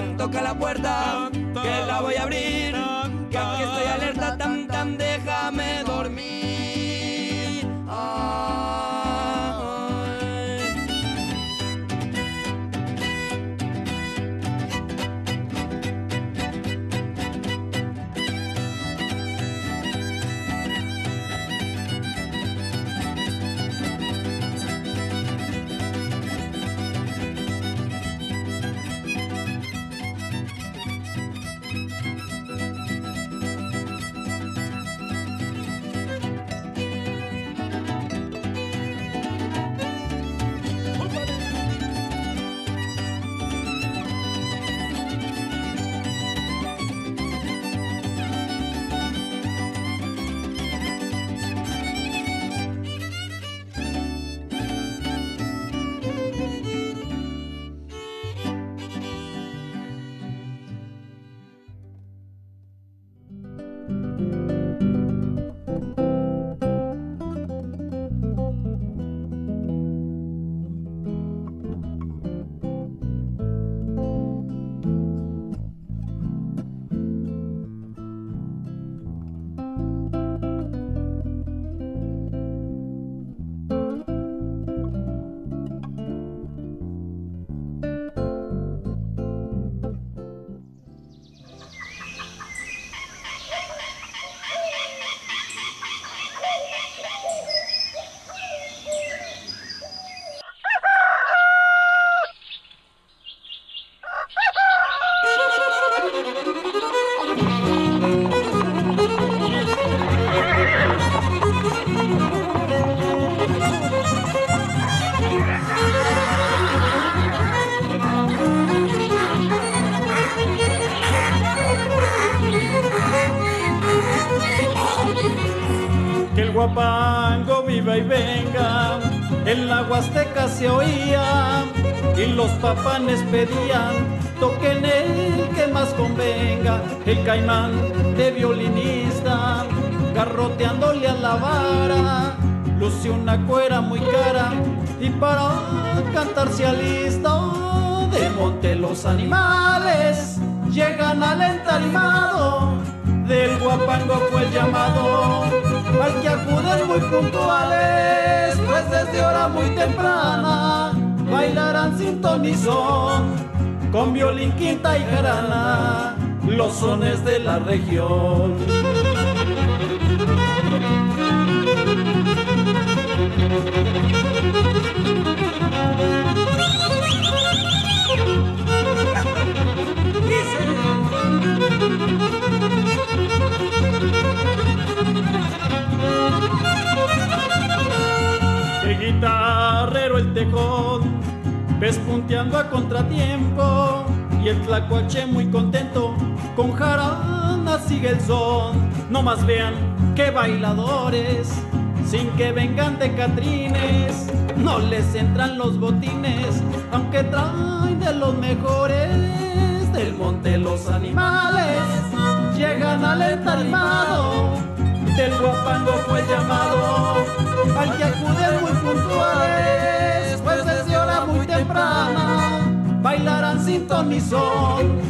Quien toca la puerta, que la voy a abrir, Huasteca se oía y los papanes pedían, toquen el que más convenga, el caimán de violinista, garroteándole a la vara, luce una cuera muy cara y para cantar se alista de monte los animales llegan al entarimado del guapango fue el llamado al que acuden muy puntuales pues desde hora muy temprana bailarán sin tonizón con violín, quinta y jarana los sones de la región. Ves punteando a contratiempo y el tlacuache muy contento, con jarana sigue el son. No más vean qué bailadores, sin que vengan de catrines, no les entran los botines, aunque traen de los mejores del monte los animales, llegan al entarimado, del guapango fue llamado, al que acude muy puntuales, temprana, bailarán sin ton ni son,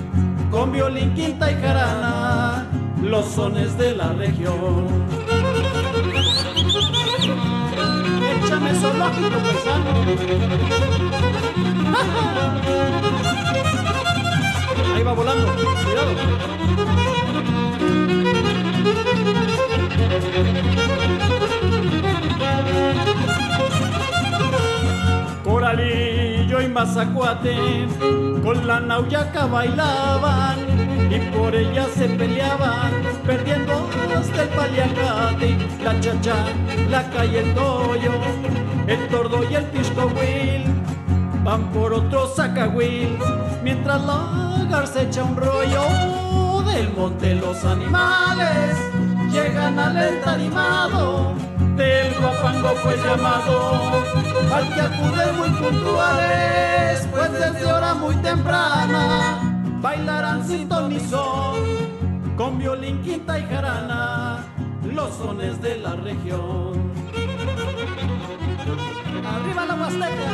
con violín, quinta y jarana, los sones de la región. Échame zoológico paisano. Ahí va volando, cuidado. Coralillo y Mazacuate con la nauyaca bailaban y por ella se peleaban, perdiendo hasta el paliacate, la chacha, la calle el toyo, el tordo y el piscohuil, van por otro sacahuil, mientras la garza echa un rollo del monte los animales, llegan al entarimado, del guapango fue llamado, al que acuden muy puntuales, pues desde hora muy temprana, bailarán sin ton ni son, con violín, quinta y jarana, los sones de la región. ¡Arriba la Huasteca!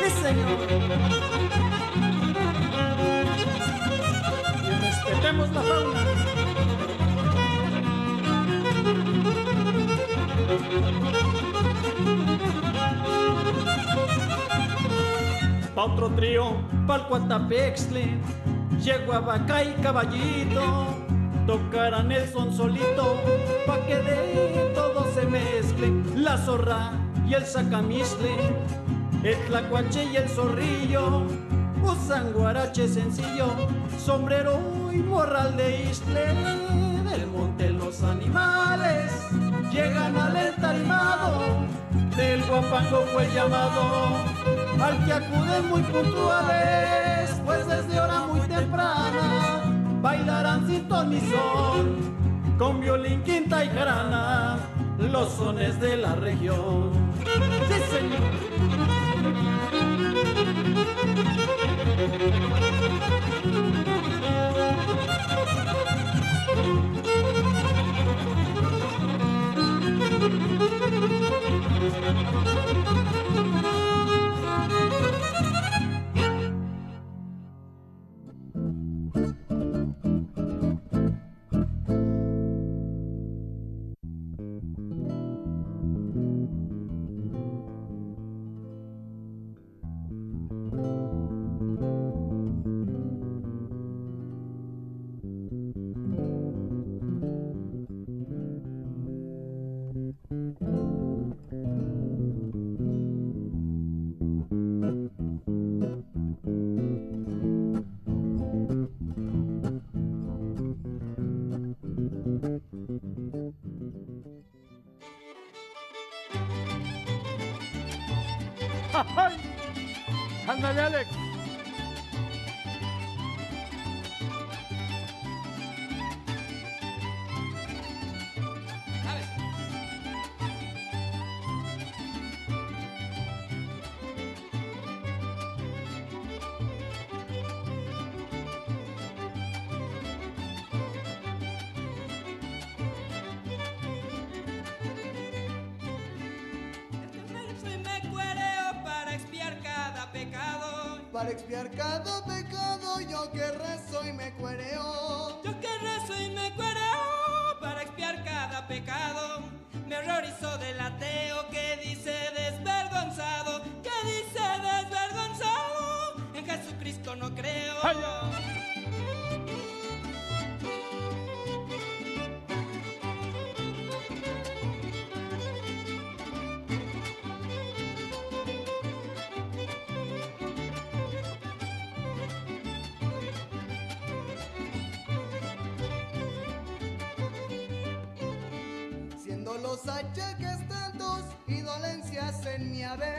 ¡Sí, señor! Respetemos la fauna. Pa' otro trío, pa'l Cuatapextle, llegó a Vaca y Caballito, tocarán el son solito, pa' que de todo se mezcle, la zorra y el sacamisle, el tlacuache y el zorrillo, usan guarache sencillo, sombrero y morral de isle, del monte los animales, llegan al entarimado, del guapango fue llamado, al que acuden muy puntuales, pues desde hora muy temprana, bailarán sin ton con violín, quinta y jarana, los sones de la región. Cada pecado yo que rezo y me cuereo. Yo que rezo y me cuereo para expiar cada pecado. Los achaques tantos y dolencias en mi haber.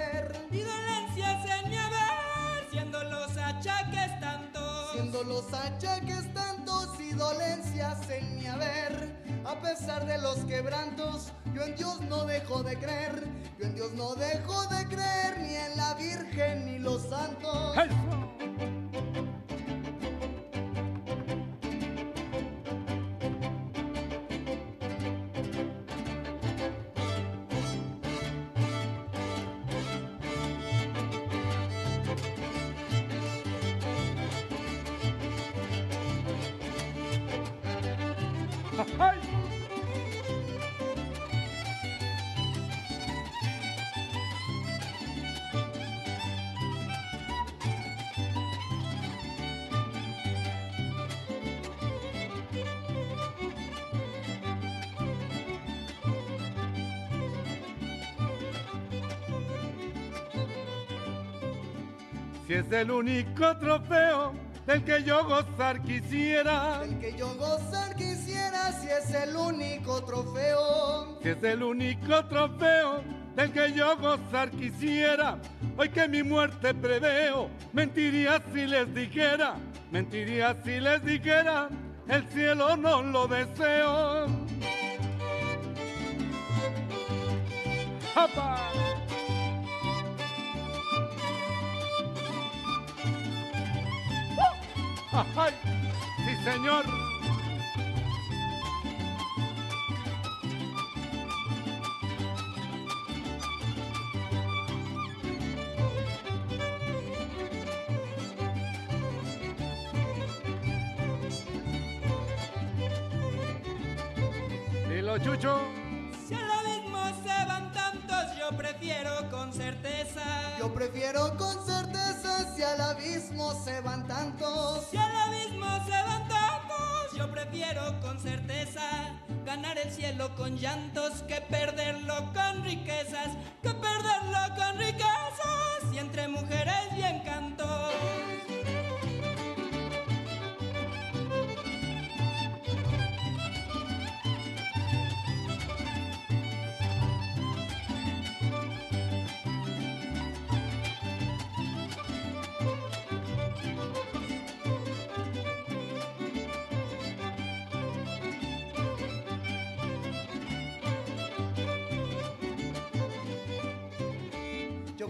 Es el único trofeo del que yo gozar quisiera. El que yo gozar quisiera si es el único trofeo. Si es el único trofeo del que yo gozar quisiera. Hoy que mi muerte preveo, mentiría si les dijera, mentiría si les dijera, el cielo no lo deseo. ¡Apa! ¡Ay! ¡Sí, señor! Dilo, Chucho. Si al abismo se van tantos, yo prefiero con certeza. Yo prefiero con certeza si al abismo se van tantos. Si al abismo se van tantos, yo prefiero con certeza ganar el cielo con llantos que perderlo con riquezas, que perderlo con riquezas y entre mujeres y encantos.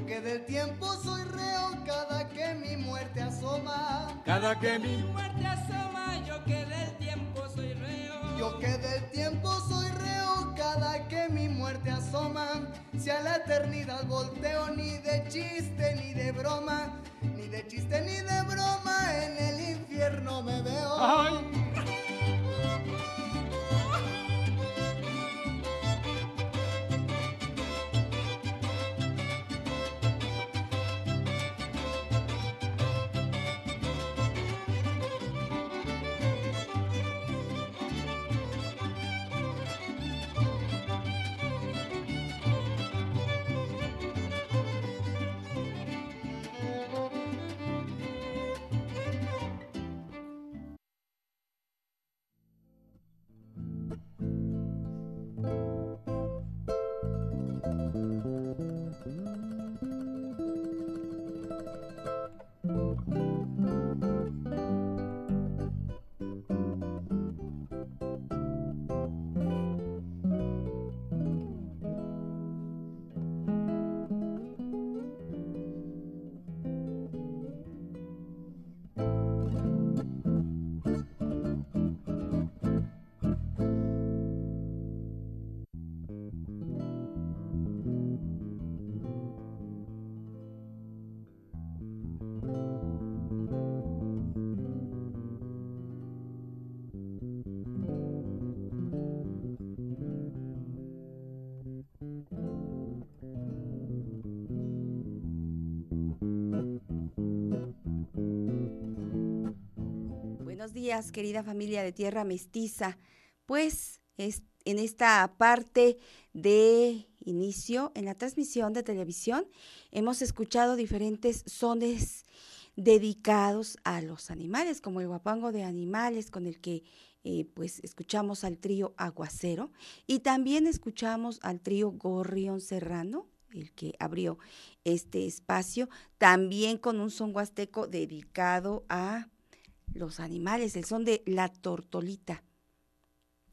Que del tiempo soy reo cada que mi muerte asoma. Cada que Mi muerte asoma, yo que del tiempo soy reo. Yo que del tiempo soy reo cada que mi muerte asoma. Si a la eternidad volteo ni de chiste ni de broma, ni de chiste ni de broma en el infierno me veo. ¡Ay! Querida familia de Tierra Mestiza. Pues es, en esta parte de inicio, en la transmisión de televisión, hemos escuchado diferentes sones dedicados a los animales, como el guapango de animales con el que eh, pues escuchamos al trío Aguacero y también escuchamos al trío Gorrión Serrano, el que abrió este espacio, también con un son huasteco dedicado a los animales, el son de la tortolita.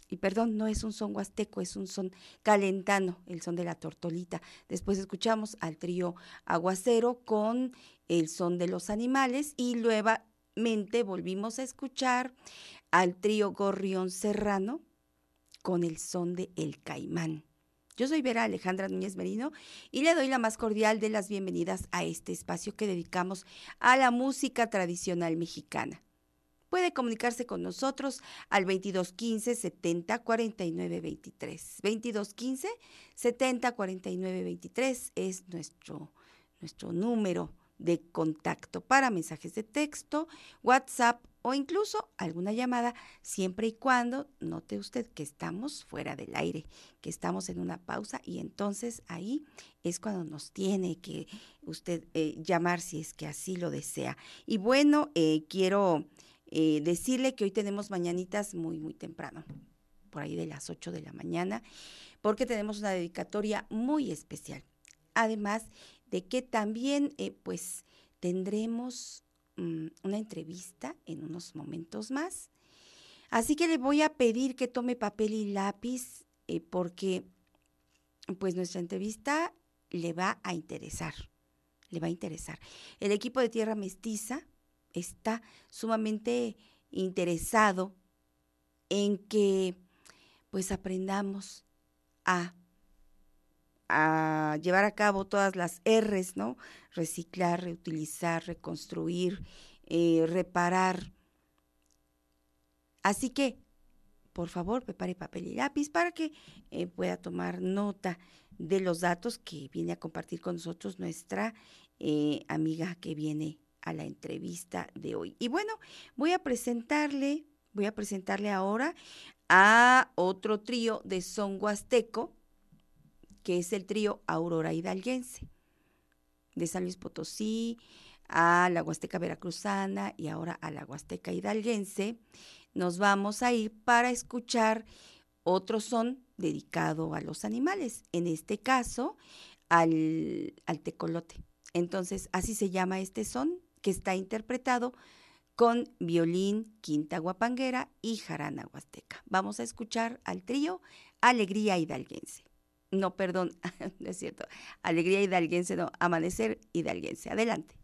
Y perdón, no es un son huasteco, es un son calentano, el son de la tortolita. Después escuchamos al trío Aguacero con el son de los animales y nuevamente volvimos a escuchar al trío Gorrión Serrano con el son de El Caimán. Yo soy Vera Alejandra Núñez Merino y le doy la más cordial de las bienvenidas a este espacio que dedicamos a la música tradicional mexicana. Puede comunicarse con nosotros al 2215 70 49 23. 2215 70 49 23 es nuestro, nuestro número de contacto para mensajes de texto, WhatsApp o incluso alguna llamada, siempre y cuando note usted que estamos fuera del aire, que estamos en una pausa y entonces ahí es cuando nos tiene que usted eh, llamar si es que así lo desea. Y bueno, eh, quiero eh, decirle que hoy tenemos mañanitas muy, muy temprano, por ahí de las 8 de la mañana, porque tenemos una dedicatoria muy especial. Además de que también, pues, tendremos Mm, una entrevista en unos momentos más. Así que le voy a pedir que tome papel y lápiz eh, porque pues nuestra entrevista le va a interesar, le va a interesar. El equipo de Tierra Mestiza está sumamente interesado en que pues aprendamos a llevar a cabo todas las R's, ¿no? Reciclar, reutilizar, reconstruir, eh, reparar. Así que, por favor, prepare papel y lápiz para que eh, pueda tomar nota de los datos que viene a compartir con nosotros nuestra eh, amiga que viene a la entrevista de hoy. Y bueno, voy a presentarle, voy a presentarle ahora a otro trío de son huasteco que es el trío Aurora Hidalguense, de San Luis Potosí a la Huasteca Veracruzana y ahora a la Huasteca Hidalguense. Nos vamos a ir para escuchar otro son dedicado a los animales, en este caso al, al tecolote. Entonces, así se llama este son, que está interpretado con violín, quinta guapanguera y jarana huasteca. Vamos a escuchar al trío Alegría Hidalguense no, perdón, no es cierto, alegría hidalguense, no, amanecer hidalguense. Adelante.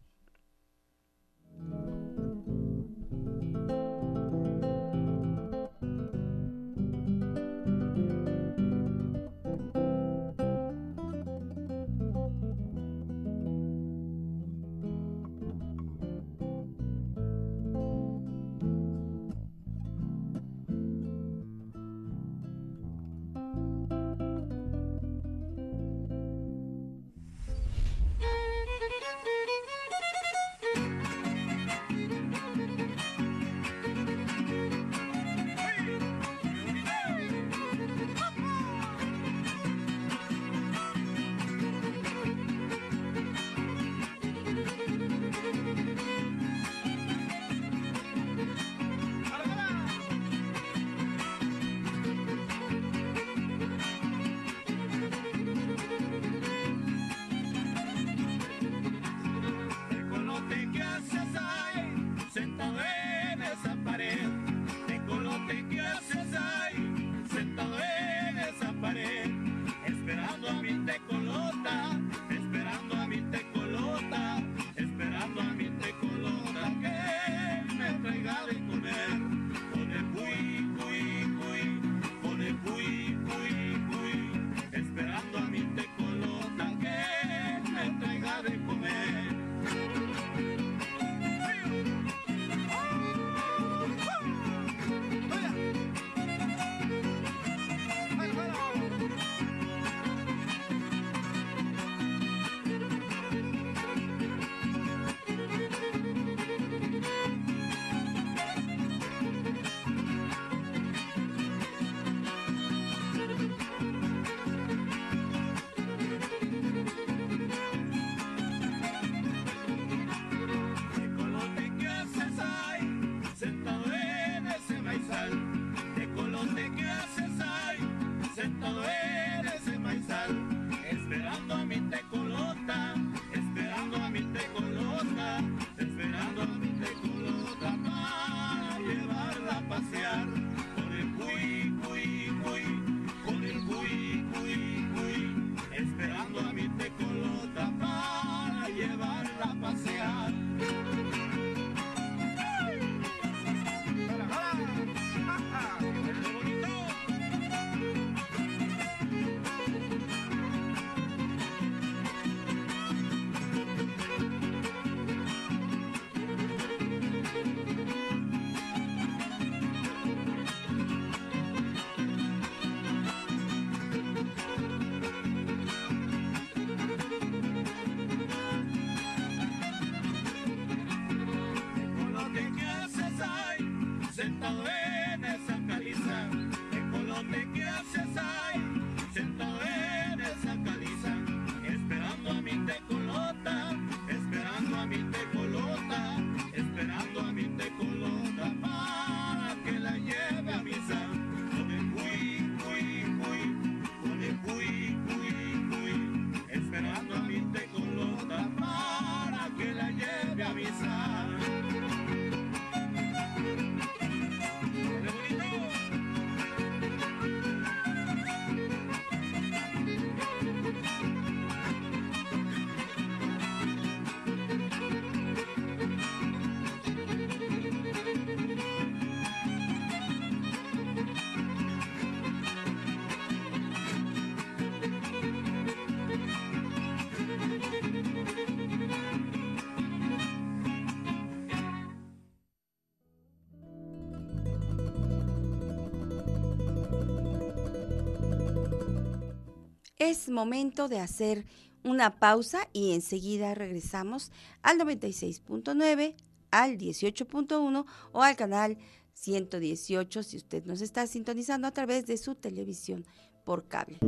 Momento de hacer una pausa y enseguida regresamos al 96.9, al 18.1 o al canal 118 si usted nos está sintonizando a través de su televisión por cable.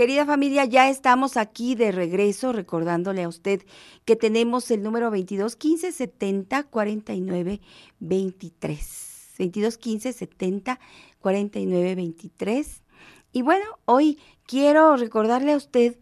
Querida familia, ya estamos aquí de regreso, recordándole a usted que tenemos el número 2215 70 49 23. 2215 70 49 23. Y bueno, hoy quiero recordarle a usted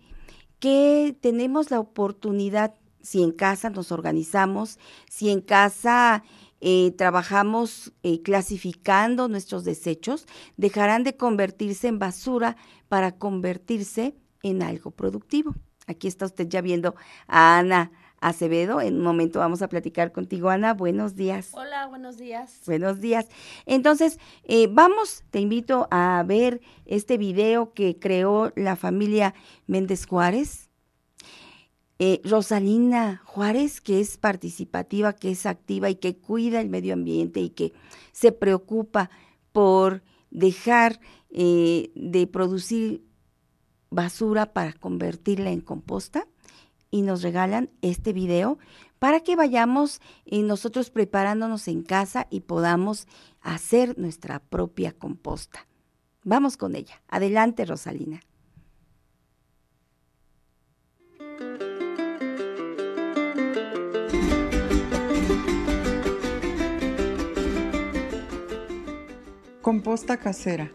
que tenemos la oportunidad, si en casa nos organizamos, si en casa eh, trabajamos eh, clasificando nuestros desechos, dejarán de convertirse en basura para convertirse en algo productivo. Aquí está usted ya viendo a Ana Acevedo. En un momento vamos a platicar contigo, Ana. Buenos días. Hola, buenos días. Buenos días. Entonces, eh, vamos, te invito a ver este video que creó la familia Méndez Juárez eh, Rosalina Juárez, que es participativa, que es activa y que cuida el medio ambiente y que se preocupa por dejar eh, de producir basura para convertirla en composta y nos regalan este video para que vayamos eh, nosotros preparándonos en casa y podamos hacer nuestra propia composta. Vamos con ella. Adelante, Rosalina. Composta casera.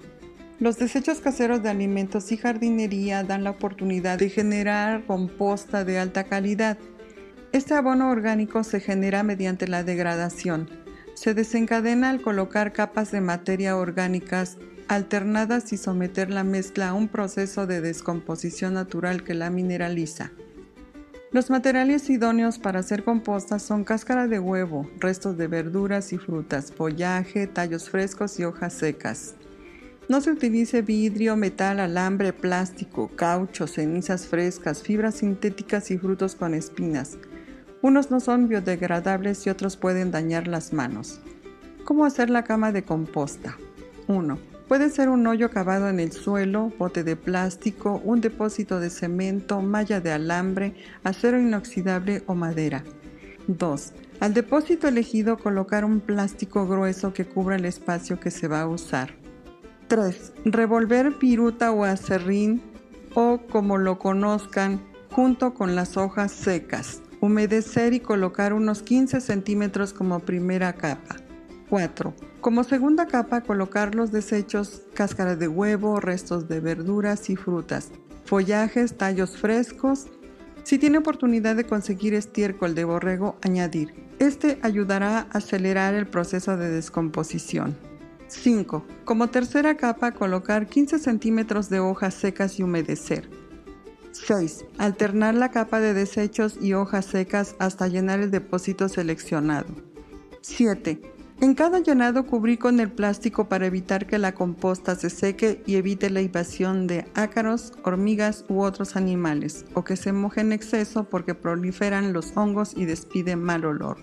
Los desechos caseros de alimentos y jardinería dan la oportunidad de generar composta de alta calidad. Este abono orgánico se genera mediante la degradación. Se desencadena al colocar capas de materia orgánicas alternadas y someter la mezcla a un proceso de descomposición natural que la mineraliza. Los materiales idóneos para hacer composta son cáscara de huevo, restos de verduras y frutas, follaje, tallos frescos y hojas secas. No se utilice vidrio, metal, alambre, plástico, caucho, cenizas frescas, fibras sintéticas y frutos con espinas. Unos no son biodegradables y otros pueden dañar las manos. ¿Cómo hacer la cama de composta? 1. Puede ser un hoyo cavado en el suelo, bote de plástico, un depósito de cemento, malla de alambre, acero inoxidable o madera. 2. Al depósito elegido colocar un plástico grueso que cubra el espacio que se va a usar. 3. Revolver piruta o acerrín o como lo conozcan junto con las hojas secas. Humedecer y colocar unos 15 centímetros como primera capa. 4. Como segunda capa colocar los desechos, cáscara de huevo, restos de verduras y frutas, follajes, tallos frescos. Si tiene oportunidad de conseguir estiércol de borrego, añadir. Este ayudará a acelerar el proceso de descomposición. 5. Como tercera capa colocar 15 centímetros de hojas secas y humedecer. 6. Alternar la capa de desechos y hojas secas hasta llenar el depósito seleccionado. 7. En cada llenado cubrí con el plástico para evitar que la composta se seque y evite la invasión de ácaros, hormigas u otros animales, o que se moje en exceso porque proliferan los hongos y despide mal olor.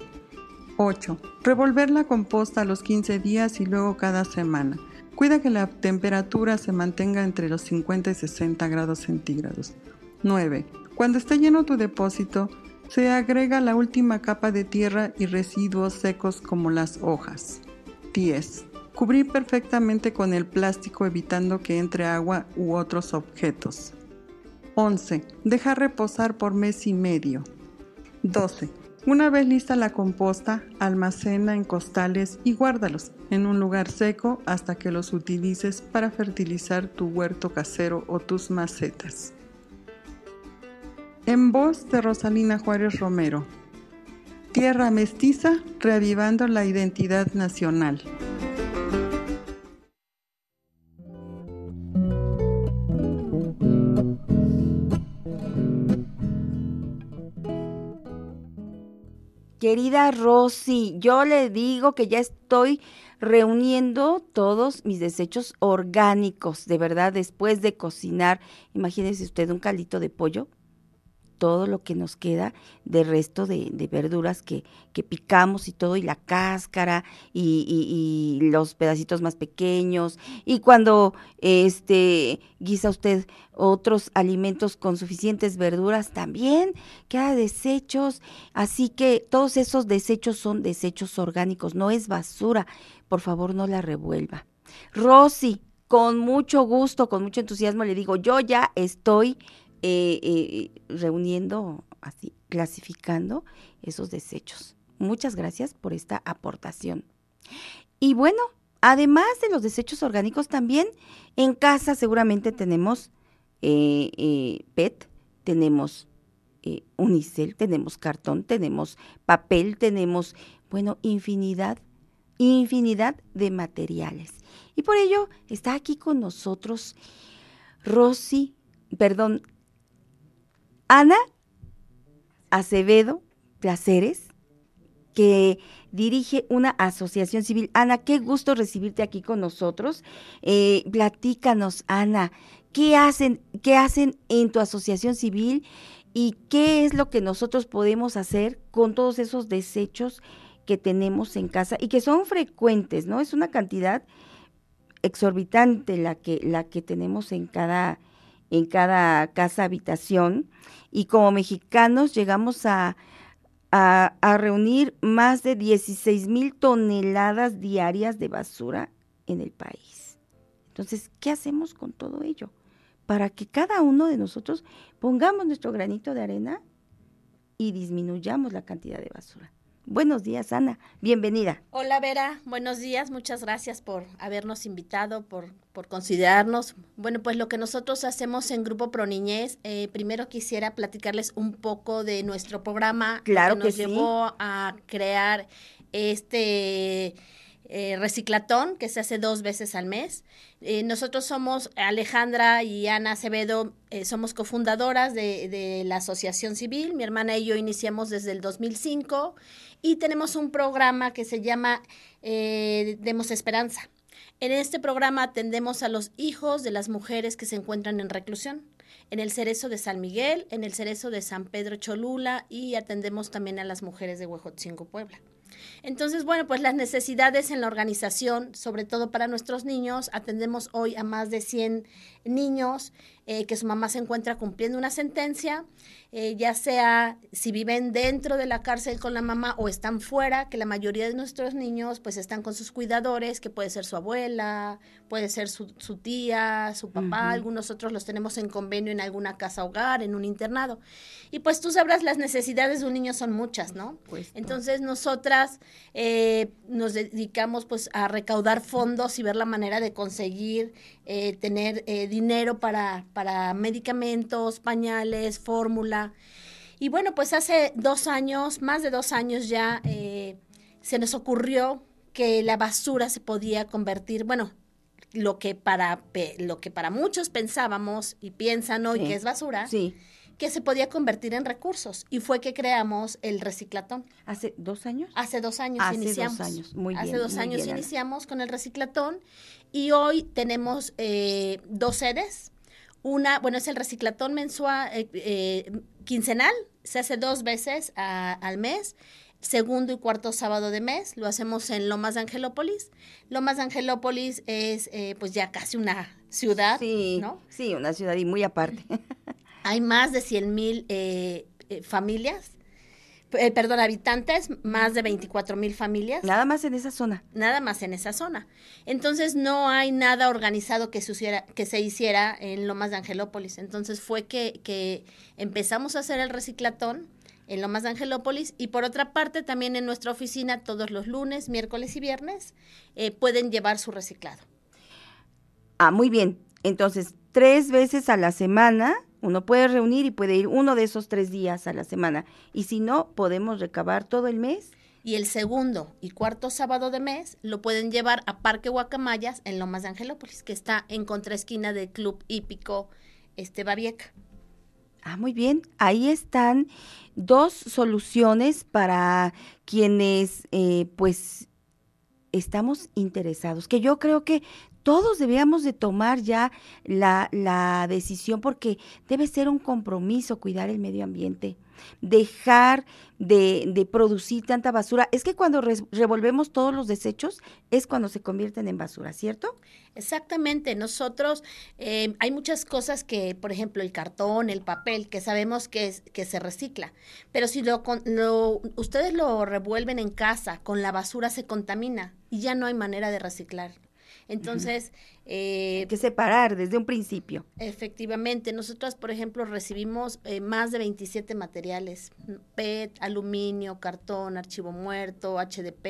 8. Revolver la composta a los 15 días y luego cada semana. Cuida que la temperatura se mantenga entre los 50 y 60 grados centígrados. 9. Cuando esté lleno tu depósito, se agrega la última capa de tierra y residuos secos como las hojas. 10. Cubrir perfectamente con el plástico evitando que entre agua u otros objetos. 11. Dejar reposar por mes y medio. 12. Una vez lista la composta, almacena en costales y guárdalos en un lugar seco hasta que los utilices para fertilizar tu huerto casero o tus macetas. En voz de Rosalina Juárez Romero. Tierra mestiza, reavivando la identidad nacional. querida Rosy, yo le digo que ya estoy reuniendo todos mis desechos orgánicos, de verdad, después de cocinar. Imagínese usted un caldito de pollo, todo lo que nos queda de resto de, verduras que, picamos y todo, y la cáscara, y, los pedacitos más pequeños, y cuando este guisa usted otros alimentos con suficientes verduras, también queda desechos, así que todos esos desechos son desechos orgánicos, no es basura, por favor no la revuelva. Rosy, con mucho gusto, con mucho entusiasmo le digo, yo ya estoy eh, eh, reuniendo, así, clasificando esos desechos. Muchas gracias por esta aportación. Y bueno, además de los desechos orgánicos, también en casa seguramente tenemos eh, PET, tenemos unicel, tenemos cartón, tenemos papel, tenemos, bueno, infinidad, infinidad de materiales. Y por ello está aquí con nosotros Rosy, perdón, Ana Acevedo Placeres, que dirige una asociación civil. Ana, qué gusto recibirte aquí con nosotros. Eh, platícanos, Ana, ¿qué hacen, ¿qué hacen en tu asociación civil y qué es lo que nosotros podemos hacer con todos esos desechos que tenemos en casa y que son frecuentes, ¿no? Es una cantidad exorbitante la que, la que tenemos en cada, en cada casa habitación y como mexicanos llegamos a, a, reunir más de 16 mil toneladas diarias de basura en el país. Entonces, ¿qué hacemos con todo ello? Para que cada uno de nosotros pongamos nuestro granito de arena y disminuyamos la cantidad de basura. Buenos días, Ana. Bienvenida. Hola, Vera. Buenos días. Muchas gracias por habernos invitado, por, por considerarnos. Bueno, pues lo que nosotros hacemos en Grupo Pro Niñez, eh, primero quisiera platicarles un poco de nuestro programa claro que nos llevó a crear este eh, reciclatón que se hace dos veces al mes. Eh, nosotros somos Alejandra y Ana Acevedo, eh, somos cofundadoras de, de, la Asociación Civil. Mi hermana y yo iniciamos desde el 2005 y tenemos un programa que se llama Demos Esperanza. En este programa atendemos a los hijos de las mujeres que se encuentran en reclusión en el Cerezo de San Miguel, en el Cerezo de San Pedro Cholula y atendemos también a las mujeres de Huejotzingo, Puebla. Entonces, bueno, pues las necesidades en la organización, sobre todo para nuestros niños, atendemos hoy a más de 100 niños eh, que su mamá se encuentra cumpliendo una sentencia, eh, ya sea si viven dentro de la cárcel con la mamá o están fuera, que la mayoría de nuestros niños pues están con sus cuidadores, que puede ser su abuela, puede ser su, tía, su papá, algunos otros los tenemos en convenio en alguna casa hogar, en un internado. Y pues tú sabrás, las necesidades de un niño son muchas, ¿no? Pues, Entonces nosotras eh, nos dedicamos pues a recaudar fondos y ver la manera de conseguir tener dinero para para medicamentos, pañales, fórmula. Y bueno, pues hace dos años, más de dos años ya, eh, se nos ocurrió que la basura se podía convertir, bueno, lo que para, lo que para muchos pensábamos y piensan hoy que es basura, sí. Que se podía convertir en recursos. Y fue que creamos el reciclatón. ¿Hace dos años? Hace dos años Hace iniciamos. Dos años. Muy Hace bien, dos muy años bien, iniciamos con el reciclatón y hoy tenemos eh, dos sedes. Una, bueno, es el reciclatón mensual, eh, eh, quincenal, se hace dos veces al mes, segundo y cuarto sábado de mes, lo hacemos en Lomas de Angelópolis. Lomas de Angelópolis es eh, pues ya casi una ciudad, sí, ¿no? Sí, una ciudad y muy aparte. Hay más de 100 mil familias eh, perdón, habitantes, más de 24 mil familias. Nada más en esa zona. Nada más en esa zona. Entonces no hay nada organizado que se, hiciera, que se hiciera en Lomas de Angelópolis. Entonces fue que, que empezamos a hacer el reciclatón en Lomas de Angelópolis y por otra parte también en nuestra oficina todos los lunes, miércoles y viernes eh, pueden llevar su reciclado. Ah, muy bien. Entonces, tres veces a la semana uno puede reunir y puede ir uno de esos tres días a la semana. Y si no, podemos recabar todo el mes. Y el segundo y cuarto sábado de mes lo pueden llevar a Parque Guacamayas en Lomas de Angelópolis, que está en contraesquina del Club Hípico este, Babieca. Ah, muy bien. Ahí están dos soluciones para quienes, eh, pues, estamos interesados, que yo creo que todos debíamos de tomar ya la, la, decisión porque debe ser un compromiso cuidar el medio ambiente, dejar de, de producir tanta basura. Es que cuando revolvemos todos los desechos es cuando se convierten en basura, ¿cierto? Exactamente, nosotros eh, hay muchas cosas que, por ejemplo, el cartón, el papel, que sabemos que, es, que se recicla, pero si lo, lo, ustedes lo revuelven en casa con la basura se contamina y ya no hay manera de reciclar. Entonces... Eh, Hay que separar desde un principio. Efectivamente, nosotros, por ejemplo, recibimos eh, más de 27 materiales, PET, aluminio, cartón, archivo muerto, HDP.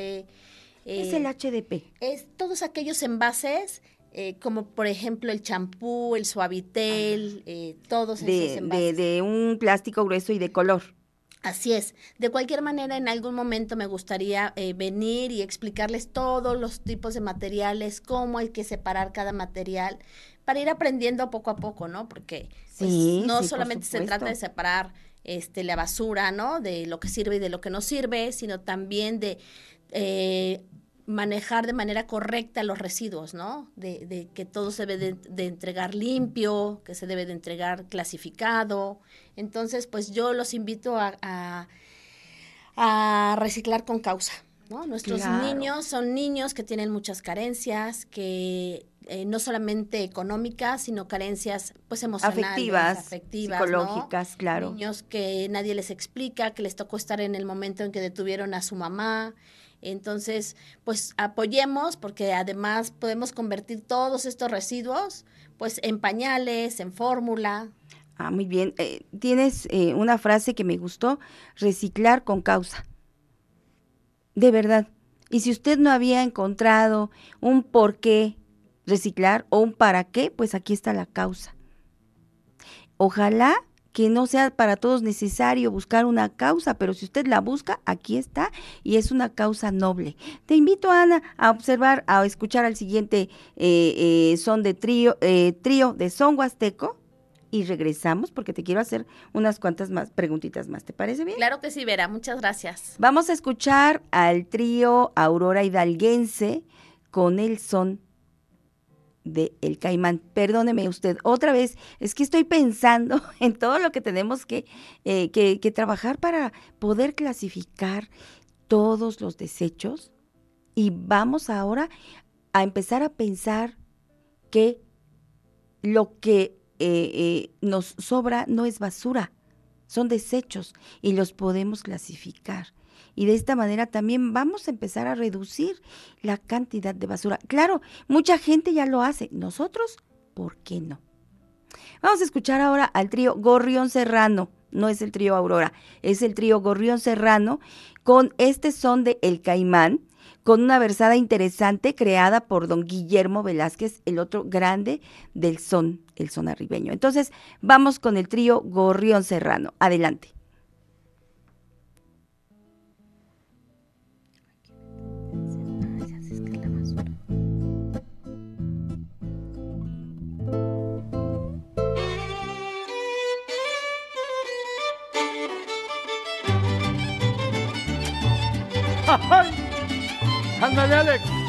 ¿Qué es el HDP? Eh, es todos aquellos envases eh, como por ejemplo el champú, el suavitel, eh, todos de, esos envases. De, de, un plástico grueso y de color. Así es. De cualquier manera, en algún momento me gustaría eh, venir y explicarles todos los tipos de materiales, cómo hay que separar cada material, para ir aprendiendo poco a poco, ¿no? Porque pues, sí, no sí, solamente se trata de separar este, la basura, ¿no? De lo que sirve y de lo que no sirve, sino también de eh, manejar de manera correcta los residuos, ¿no? De, de que todo se debe de, de, entregar limpio, que se debe de entregar clasificado. Entonces, pues yo los invito a, a, a reciclar con causa, ¿no? Nuestros Claro. niños son niños que tienen muchas carencias, que eh, no solamente económicas, sino carencias pues emocionales, Afectivas, afectivas ¿no? psicológicas, claro. Niños que nadie les explica, que les tocó estar en el momento en que detuvieron a su mamá. Entonces, pues apoyemos porque además podemos convertir todos estos residuos pues en pañales, en fórmula. Ah, muy bien. Eh, tienes eh, una frase que me gustó, reciclar con causa. De verdad. Y si usted no había encontrado un por qué reciclar o un para qué, pues aquí está la causa. Ojalá que no sea para todos necesario buscar una causa, pero si usted la busca, aquí está y es una causa noble. Te invito, Ana, a observar, a escuchar al siguiente eh, eh, son de trío, eh, trío de son huasteco y regresamos porque te quiero hacer unas cuantas más preguntitas más. ¿Te parece bien? Claro que sí, Vera. Muchas gracias. Vamos a escuchar al trío Aurora Hidalguense con el son de El Caimán. Perdóneme usted, otra vez, es que estoy pensando en todo lo que tenemos que, eh, que, que trabajar para poder clasificar todos los desechos y vamos ahora a empezar a pensar que lo que eh, eh, nos sobra no es basura, son desechos y los podemos clasificar. Y de esta manera también vamos a empezar a reducir la cantidad de basura. Claro, mucha gente ya lo hace. Nosotros, ¿por qué no? Vamos a escuchar ahora al trío Gorrión Serrano. No es el trío Aurora, es el trío Gorrión Serrano con este son de El Caimán, con una versada interesante creada por don Guillermo Velázquez, el otro grande del son, el son arribeño. Entonces, vamos con el trío Gorrión Serrano. Adelante. ¡Ándale, Alex!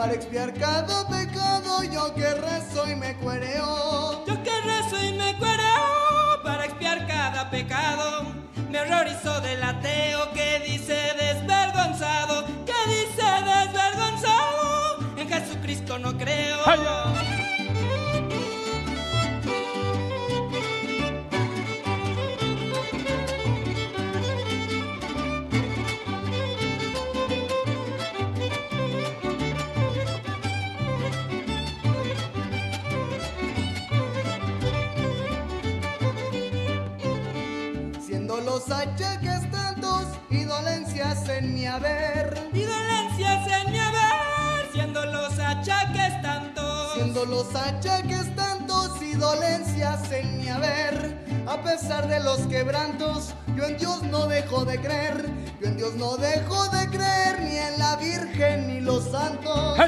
Para expiar cada pecado, yo que rezo y me cuereo. Yo que rezo y me cuereo para expiar cada pecado. Me horrorizó del ateo que dice desvergonzado, que dice desvergonzado. En Jesucristo no creo. ¡Ay! Achaques tantos y dolencias en mi haber. Y dolencias en mi haber, siendo los achaques tantos. Siendo los achaques tantos y dolencias en mi haber. A pesar de los quebrantos, yo en Dios no dejo de creer. Yo en Dios no dejo de creer, ni en la Virgen ni los santos.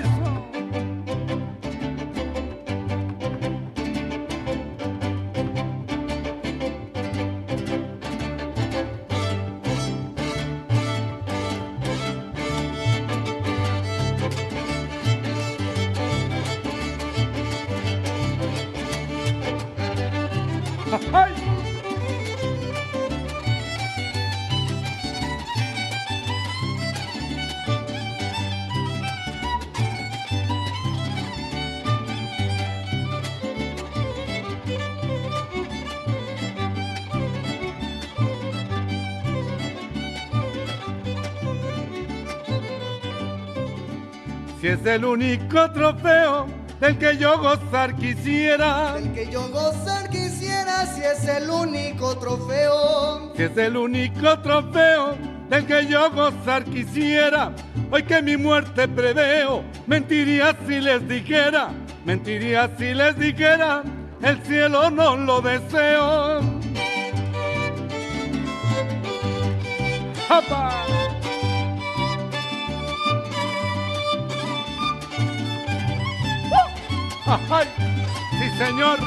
Es el único trofeo del que yo gozar quisiera. Del que yo gozar quisiera si es el único trofeo. Si es el único trofeo del que yo gozar quisiera. Hoy que mi muerte preveo, mentiría si les dijera, mentiría si les dijera, el cielo no lo deseo. ¡Apa! ¡Ay! ¡Sí, señor!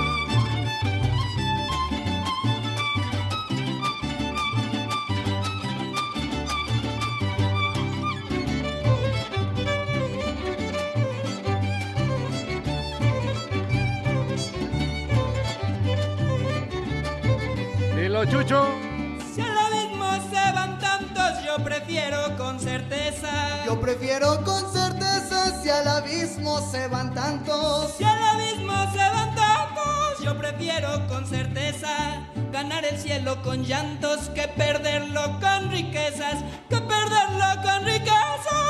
Dilo, Chucho. Si al abismo se van tantos, yo prefiero con certeza. Yo prefiero con si al abismo se van tantos. Si al abismo se van tantos, yo prefiero con certeza ganar el cielo con llantos que perderlo con riquezas, que perderlo con riquezas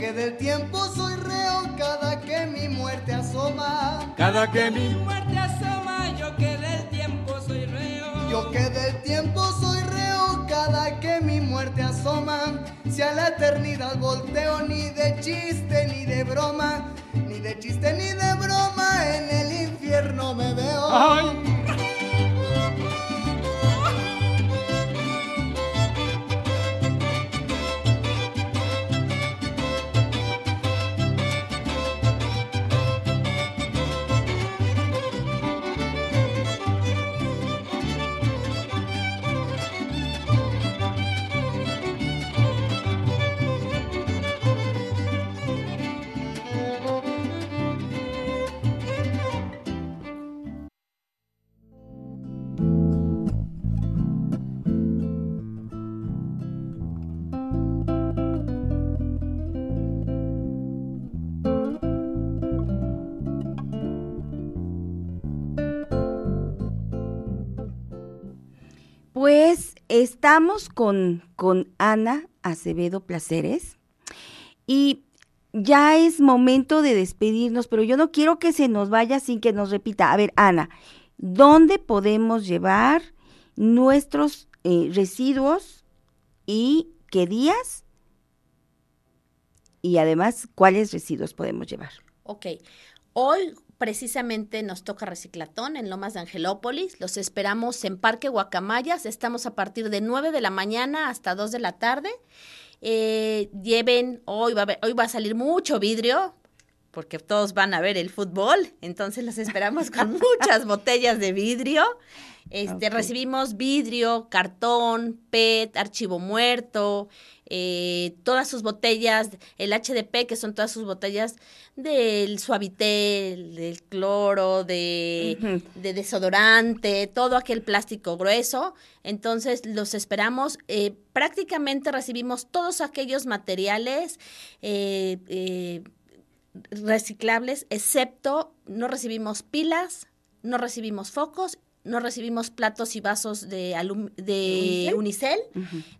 que del tiempo soy reo cada que mi muerte asoma. Cada que mi muerte asoma, yo que del tiempo soy reo. Yo que del tiempo soy reo cada que mi muerte asoma. Si a la eternidad volteo ni de chiste ni de broma, ni de chiste ni de broma, en el infierno me veo. ¡Ay! Estamos con, con Ana Acevedo Placeres y ya es momento de despedirnos, pero yo no quiero que se nos vaya sin que nos repita. A ver, Ana, ¿dónde podemos llevar nuestros eh, residuos y qué días? Y además, ¿cuáles residuos podemos llevar? Ok. Hoy precisamente nos toca Reciclatón en Lomas de Angelópolis. Los esperamos en Parque Guacamayas. Estamos a partir de 9 de la mañana hasta 2 de la tarde. Eh, lleven, hoy va, a haber- hoy va a salir mucho vidrio. porque todos van a ver el fútbol, entonces los esperamos con muchas botellas de vidrio. Este, Recibimos vidrio, cartón, PET, archivo muerto, eh, todas sus botellas, el HDP, que son todas sus botellas del suavitel, del cloro, de, de, desodorante, todo aquel plástico grueso. Entonces los esperamos. Eh, prácticamente recibimos todos aquellos materiales. Eh reciclables, excepto no recibimos pilas, no recibimos focos, no recibimos platos y vasos de, de unicel,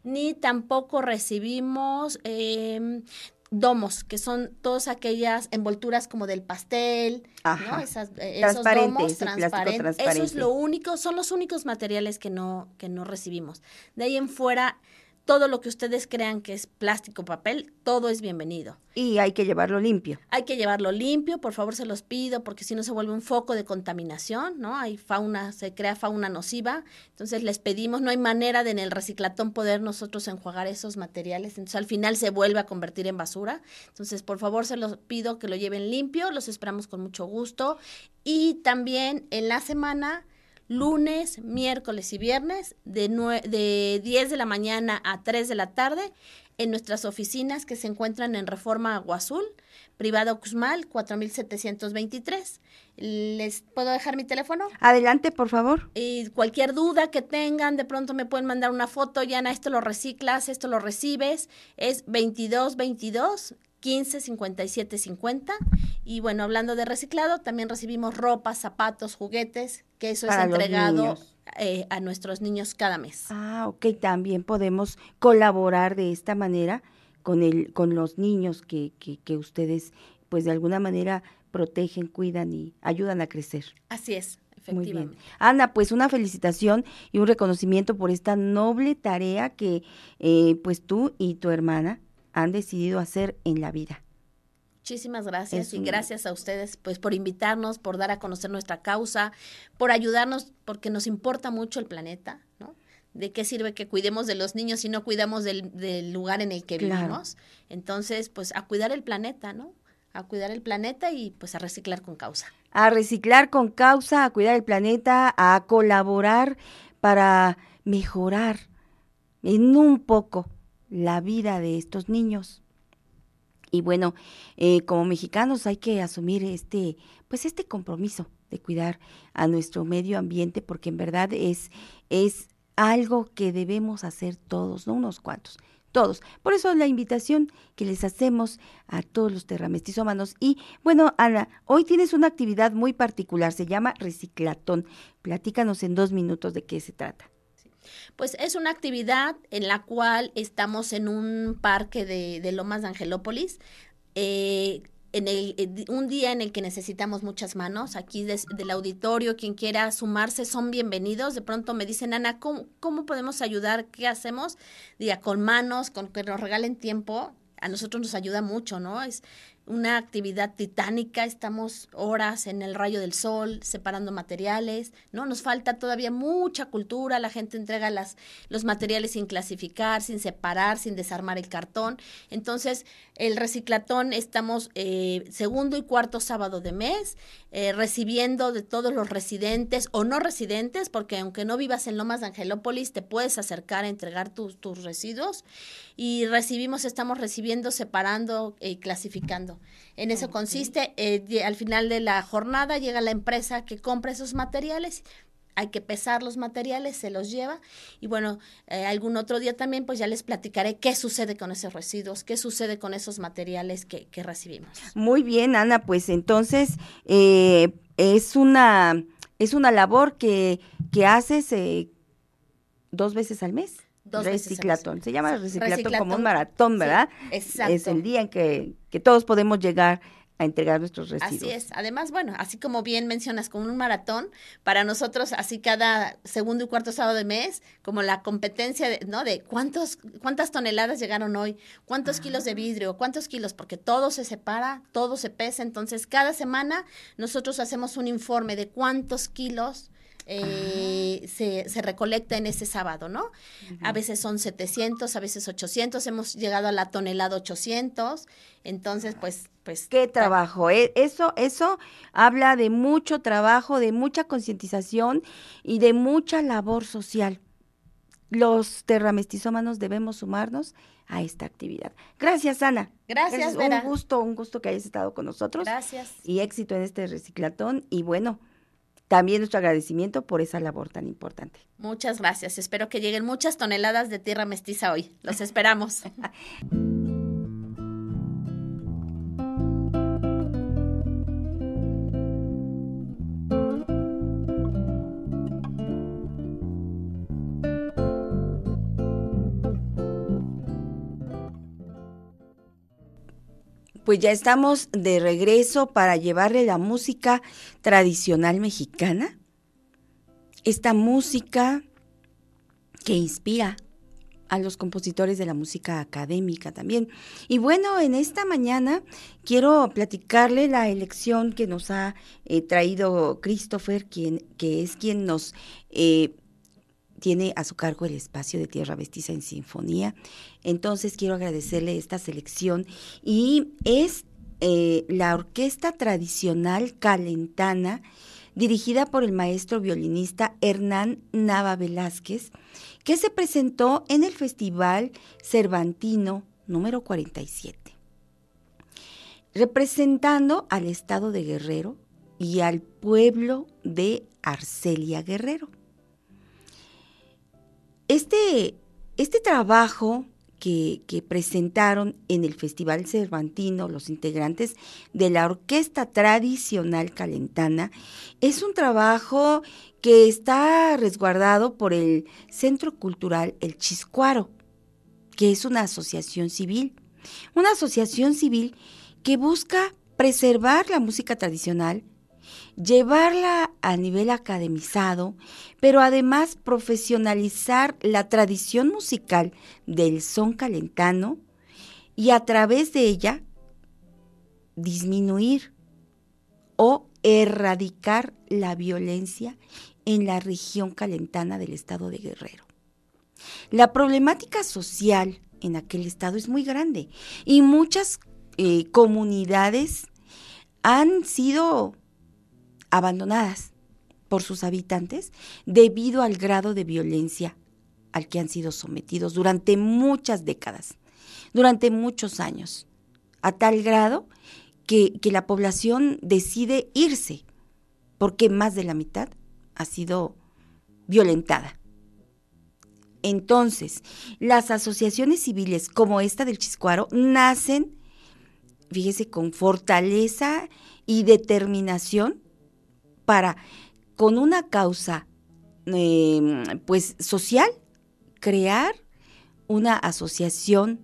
ni tampoco recibimos em, domos, que son todas aquellas envolturas como del pastel, ¿no? Esas, eh, esos domos transparentes. Eso es lo único, son los únicos materiales que no, que no recibimos. De ahí en fuera todo lo que ustedes crean que es plástico, papel, todo es bienvenido. Y hay que llevarlo limpio. Hay que llevarlo limpio, por favor se los pido, porque si no se vuelve un foco de contaminación, ¿no? Hay fauna, se crea fauna nociva. Entonces les pedimos, no hay manera de en el reciclatón poder nosotros enjuagar esos materiales. Entonces al final se vuelve a convertir en basura. Entonces por favor se los pido que lo lleven limpio, los esperamos con mucho gusto. Y también en la semana lunes, miércoles y viernes de, de 10 de la mañana a 3 de la tarde en nuestras oficinas que se encuentran en Reforma Agua Azul, Privado Cusmal, 4723. ¿Les puedo dejar mi teléfono? Adelante, por favor. Y cualquier duda que tengan, de pronto me pueden mandar una foto, Yana, esto lo reciclas, esto lo recibes, es 2222 15 57 50. Y bueno, hablando de reciclado, también recibimos ropa, zapatos, juguetes, que eso es entregado eh, a nuestros niños cada mes. Ah, ok, también podemos colaborar de esta manera con, el, con los niños que, que, que ustedes, pues de alguna manera, protegen, cuidan y ayudan a crecer. Así es. Efectivamente. Ana, pues una felicitación y un reconocimiento por esta noble tarea que eh, pues tú y tu hermana han decidido hacer en la vida. Muchísimas gracias y gracias a ustedes pues por invitarnos, por dar a conocer nuestra causa, por ayudarnos porque nos importa mucho el planeta, ¿no? ¿De qué sirve que cuidemos de los niños si no cuidamos del, lugar en el que vivimos? Entonces, pues a cuidar el planeta, ¿no? A cuidar el planeta y pues a reciclar con causa. A reciclar con causa, a cuidar el planeta, a colaborar para mejorar en un poco la vida de estos niños. Y bueno, eh, como mexicanos hay que asumir este, pues este compromiso de cuidar a nuestro medio ambiente, porque en verdad es, es algo que debemos hacer todos, no unos cuantos, todos. Por eso la invitación que les hacemos a todos los terramestizómanos. Y bueno, Ana, hoy tienes una actividad muy particular, se llama reciclatón. Platícanos en dos minutos de qué se trata. Pues es una actividad en la cual estamos en un parque de, Lomas de Angelópolis. Eh, en el, eh, un día en el que necesitamos muchas manos, aquí del auditorio, quien quiera sumarse, son bienvenidos. De pronto me dicen, Ana, ¿cómo, cómo podemos ayudar? ¿Qué hacemos? Diga, con manos, con que nos regalen tiempo, a nosotros nos ayuda mucho, ¿no? Es, una actividad titánica, estamos horas en el rayo del sol separando materiales, ¿no? Nos falta todavía mucha cultura, la gente entrega las, los materiales sin clasificar, sin separar, sin desarmar el cartón. Entonces, el reciclatón estamos eh, segundo y cuarto sábado de mes, eh, recibiendo de todos los residentes o no residentes, porque aunque no vivas en Lomas de Angelópolis, te puedes acercar a entregar tus, tus residuos y recibimos, estamos recibiendo, separando y clasificando. En eso consiste, eh, al final de la jornada llega la empresa que compra esos materiales, hay que pesar los materiales, se los lleva y bueno, eh, algún otro día también pues ya les platicaré qué sucede con esos residuos, qué sucede con esos materiales que, recibimos. Muy bien, Ana, pues entonces eh, es una es una labor que, que haces dos veces al mes. Dos reciclatón. Se llama reciclatón, como un maratón, ¿verdad? exacto. Es el día en que, todos podemos llegar a entregar nuestros residuos. Así es. Además, bueno, así como bien mencionas, como un maratón, para nosotros, así cada segundo y cuarto sábado de mes, como la competencia, de, ¿no? De cuántos, cuántas toneladas llegaron hoy, cuántos kilos de vidrio, cuántos kilos, porque todo se separa, todo se pesa. Entonces, cada semana nosotros hacemos un informe de cuántos kilos eh, se, se, recolecta en ese sábado, ¿no? A veces son 700, a veces 800, hemos llegado a la tonelada 800, entonces pues... pues Qué trabajo, eh? eso, eso habla de mucho trabajo, de mucha concientización y de mucha labor social. Los terramestizómanos debemos sumarnos a esta actividad. Gracias, Ana. Gracias, Un gusto, un gusto que hayas estado con nosotros. Gracias. Y éxito en este reciclatón. Y bueno, también nuestro agradecimiento por esa labor tan importante. Muchas gracias. Espero que lleguen muchas toneladas de tierra mestiza hoy. Los esperamos. Pues ya estamos de regreso para llevarle la música tradicional mexicana. Esta música que inspira a los compositores de la música académica también. Y bueno, en esta mañana quiero platicarle la elección que nos ha eh, traído Christopher, quien, que es quien nos eh, tiene a su cargo el espacio de Tierra Vestiza en Sinfonía. Entonces quiero agradecerle esta selección y es eh, la orquesta tradicional calentana dirigida por el maestro violinista Hernán Nava Velázquez, que se presentó en el Festival Cervantino número 47, representando al estado de Guerrero y al pueblo de Arcelia Guerrero. Este, este trabajo que, que, presentaron en el Festival Cervantino los integrantes de la Orquesta Tradicional Calentana es un trabajo que está resguardado por el Centro Cultural El Chiscuaro, que es una asociación civil. Una asociación civil que busca preservar la música tradicional llevarla a nivel academizado, pero además profesionalizar la tradición musical del son calentano y a través de ella disminuir o erradicar la violencia en la región calentana del estado de Guerrero. La problemática social en aquel estado es muy grande y muchas eh, comunidades han sido abandonadas por sus habitantes debido al grado de violencia al que han sido sometidos durante muchas décadas, durante muchos años, a tal grado que, que la población decide irse, porque más de la mitad ha sido violentada. Entonces, las asociaciones civiles como esta del Chiscuaro nacen, fíjese, con fortaleza y determinación para, con una causa em, pues social, crear una asociación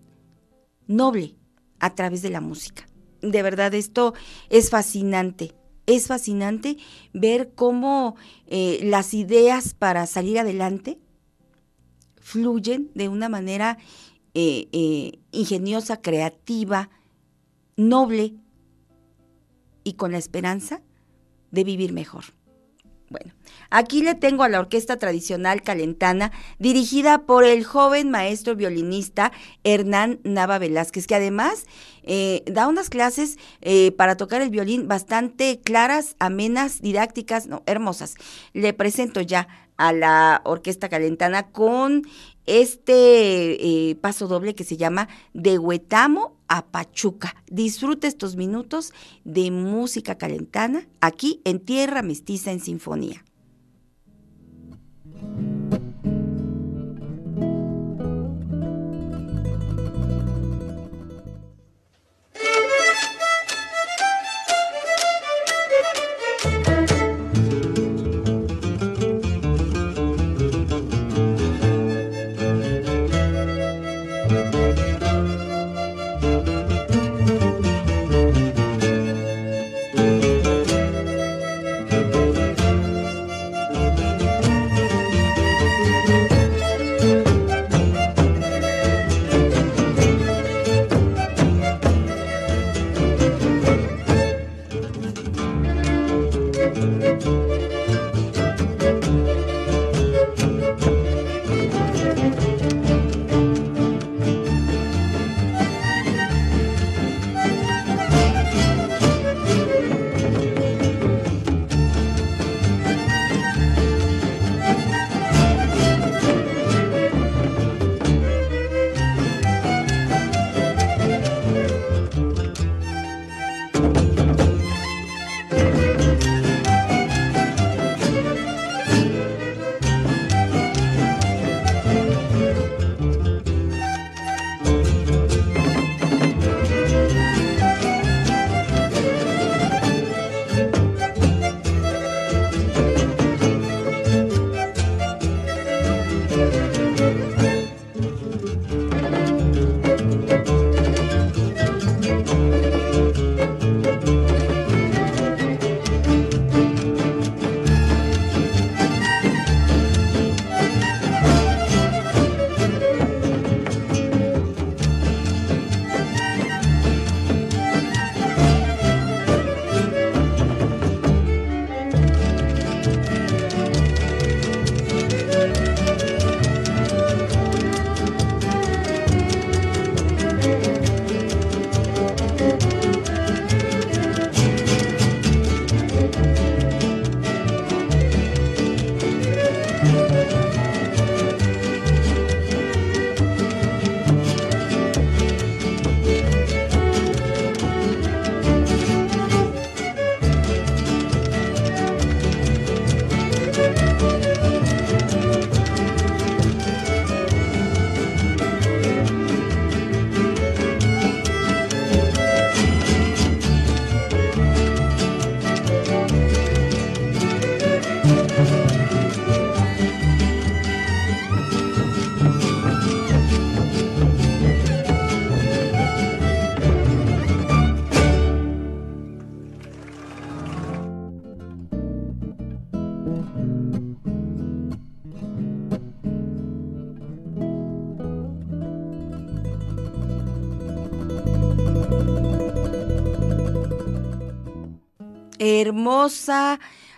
noble a través de la música. De verdad, esto es fascinante. Es fascinante ver cómo eh, las ideas para salir adelante fluyen de una manera eh, eh, ingeniosa, creativa, noble y con la esperanza de vivir mejor. Bueno, aquí le tengo a la orquesta tradicional calentana dirigida por el joven maestro violinista Hernán Nava Velázquez, que además eh, da unas clases eh, para tocar el violín bastante claras, amenas, didácticas, no, hermosas. Le presento ya a la orquesta calentana con este eh, paso doble que se llama De Huetamo a Pachuca. Disfruta estos minutos de música calentana aquí en Tierra Mestiza en Sinfonía.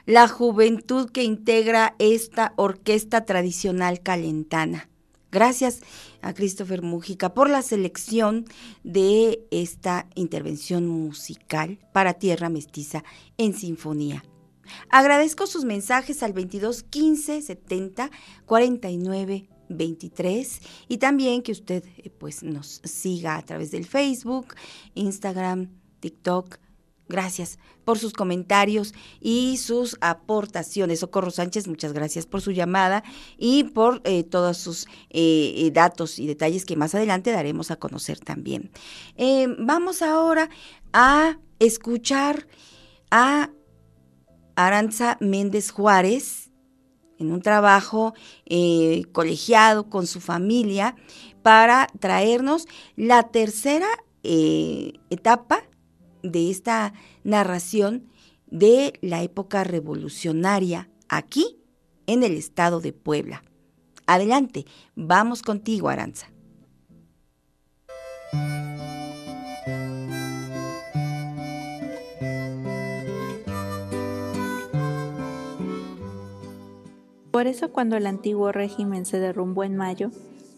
La juventud que integra esta orquesta tradicional calentana. Gracias a Christopher Mujica por la selección de esta intervención musical para Tierra Mestiza en Sinfonía. Agradezco sus mensajes al 22 15 70 49 23 y también que usted eh, pues nos siga a través del Facebook, Instagram, TikTok, Gracias por sus comentarios y sus aportaciones. Socorro Sánchez, muchas gracias por su llamada y por eh, todos sus eh, eh, datos y detalles que más adelante daremos a conocer también. vamos ahora a escuchar a Aranza Méndez Juárez en un trabajo colegiado con su familia para traernos la tercera etapa de esta narración de la época revolucionaria aquí en el estado de Puebla. Adelante, vamos contigo, Aranza. Por eso cuando el antiguo régimen se derrumbó en mayo,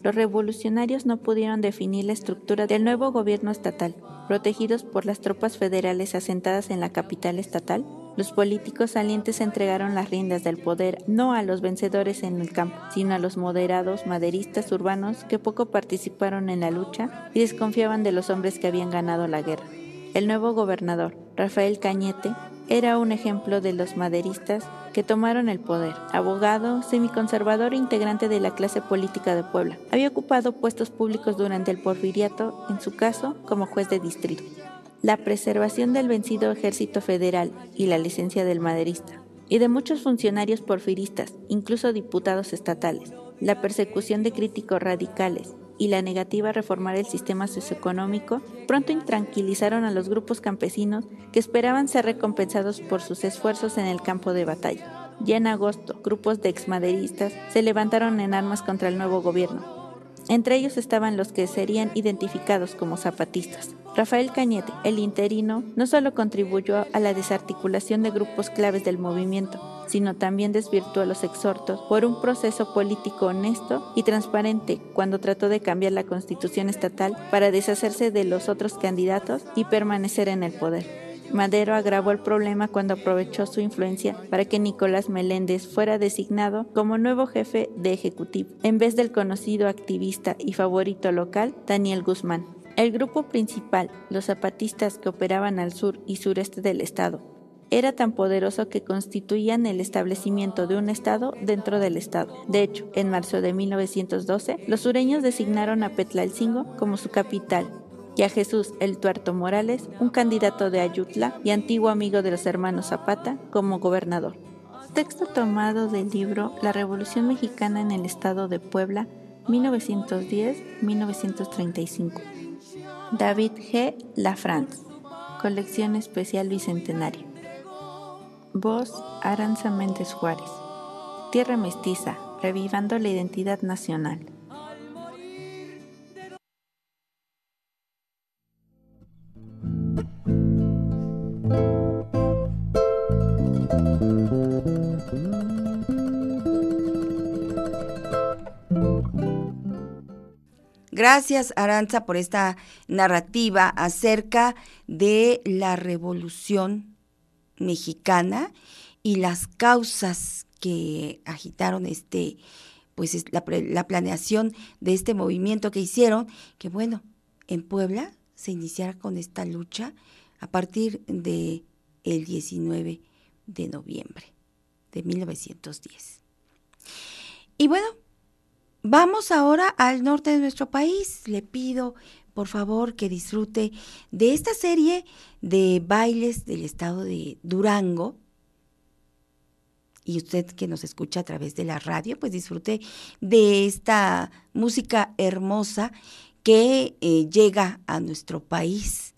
los revolucionarios no pudieron definir la estructura del nuevo gobierno estatal. Protegidos por las tropas federales asentadas en la capital estatal, los políticos salientes entregaron las riendas del poder no a los vencedores en el campo, sino a los moderados maderistas urbanos que poco participaron en la lucha y desconfiaban de los hombres que habían ganado la guerra. El nuevo gobernador, Rafael Cañete, era un ejemplo de los maderistas que tomaron el poder. Abogado, semiconservador e integrante de la clase política de Puebla. Había ocupado puestos públicos durante el porfiriato, en su caso como juez de distrito. La preservación del vencido ejército federal y la licencia del maderista. Y de muchos funcionarios porfiristas, incluso diputados estatales. La persecución de críticos radicales, y la negativa a reformar el sistema socioeconómico pronto intranquilizaron a los grupos campesinos que esperaban ser recompensados por sus esfuerzos en el campo de batalla. Ya en agosto, grupos de exmaderistas se levantaron en armas contra el nuevo gobierno, entre ellos estaban los que serían identificados como zapatistas. Rafael Cañete, el interino, no solo contribuyó a la desarticulación de grupos claves del movimiento, sino también desvirtuó los exhortos por un proceso político honesto y transparente cuando trató de cambiar la constitución estatal para deshacerse de los otros candidatos y permanecer en el poder. Madero agravó el problema cuando aprovechó su influencia para que Nicolás Meléndez fuera designado como nuevo jefe de ejecutivo, en vez del conocido activista y favorito local Daniel Guzmán. El grupo principal, los zapatistas que operaban al sur y sureste del estado, era tan poderoso que constituían el establecimiento de un Estado dentro del Estado. De hecho, en marzo de 1912, los sureños designaron a Petlalcingo como su capital y a Jesús el Tuerto Morales, un candidato de Ayutla y antiguo amigo de los hermanos Zapata, como gobernador. Texto tomado del libro La Revolución Mexicana en el Estado de Puebla, 1910-1935. David G. Lafrance. Colección Especial Bicentenario. Voz Aranza Méndez Juárez. Tierra Mestiza, revivando la identidad nacional. Gracias, Aranza, por esta narrativa acerca de la revolución mexicana y las causas que agitaron este, pues la, la planeación de este movimiento que hicieron, que bueno, en Puebla se iniciara con esta lucha a partir de el 19 de noviembre de 1910. Y bueno, Vamos ahora al norte de nuestro país. Le pido, por favor, que disfrute de esta serie de bailes del estado de Durango. Y usted que nos escucha a través de la radio, pues disfrute de esta música hermosa que eh, llega a nuestro país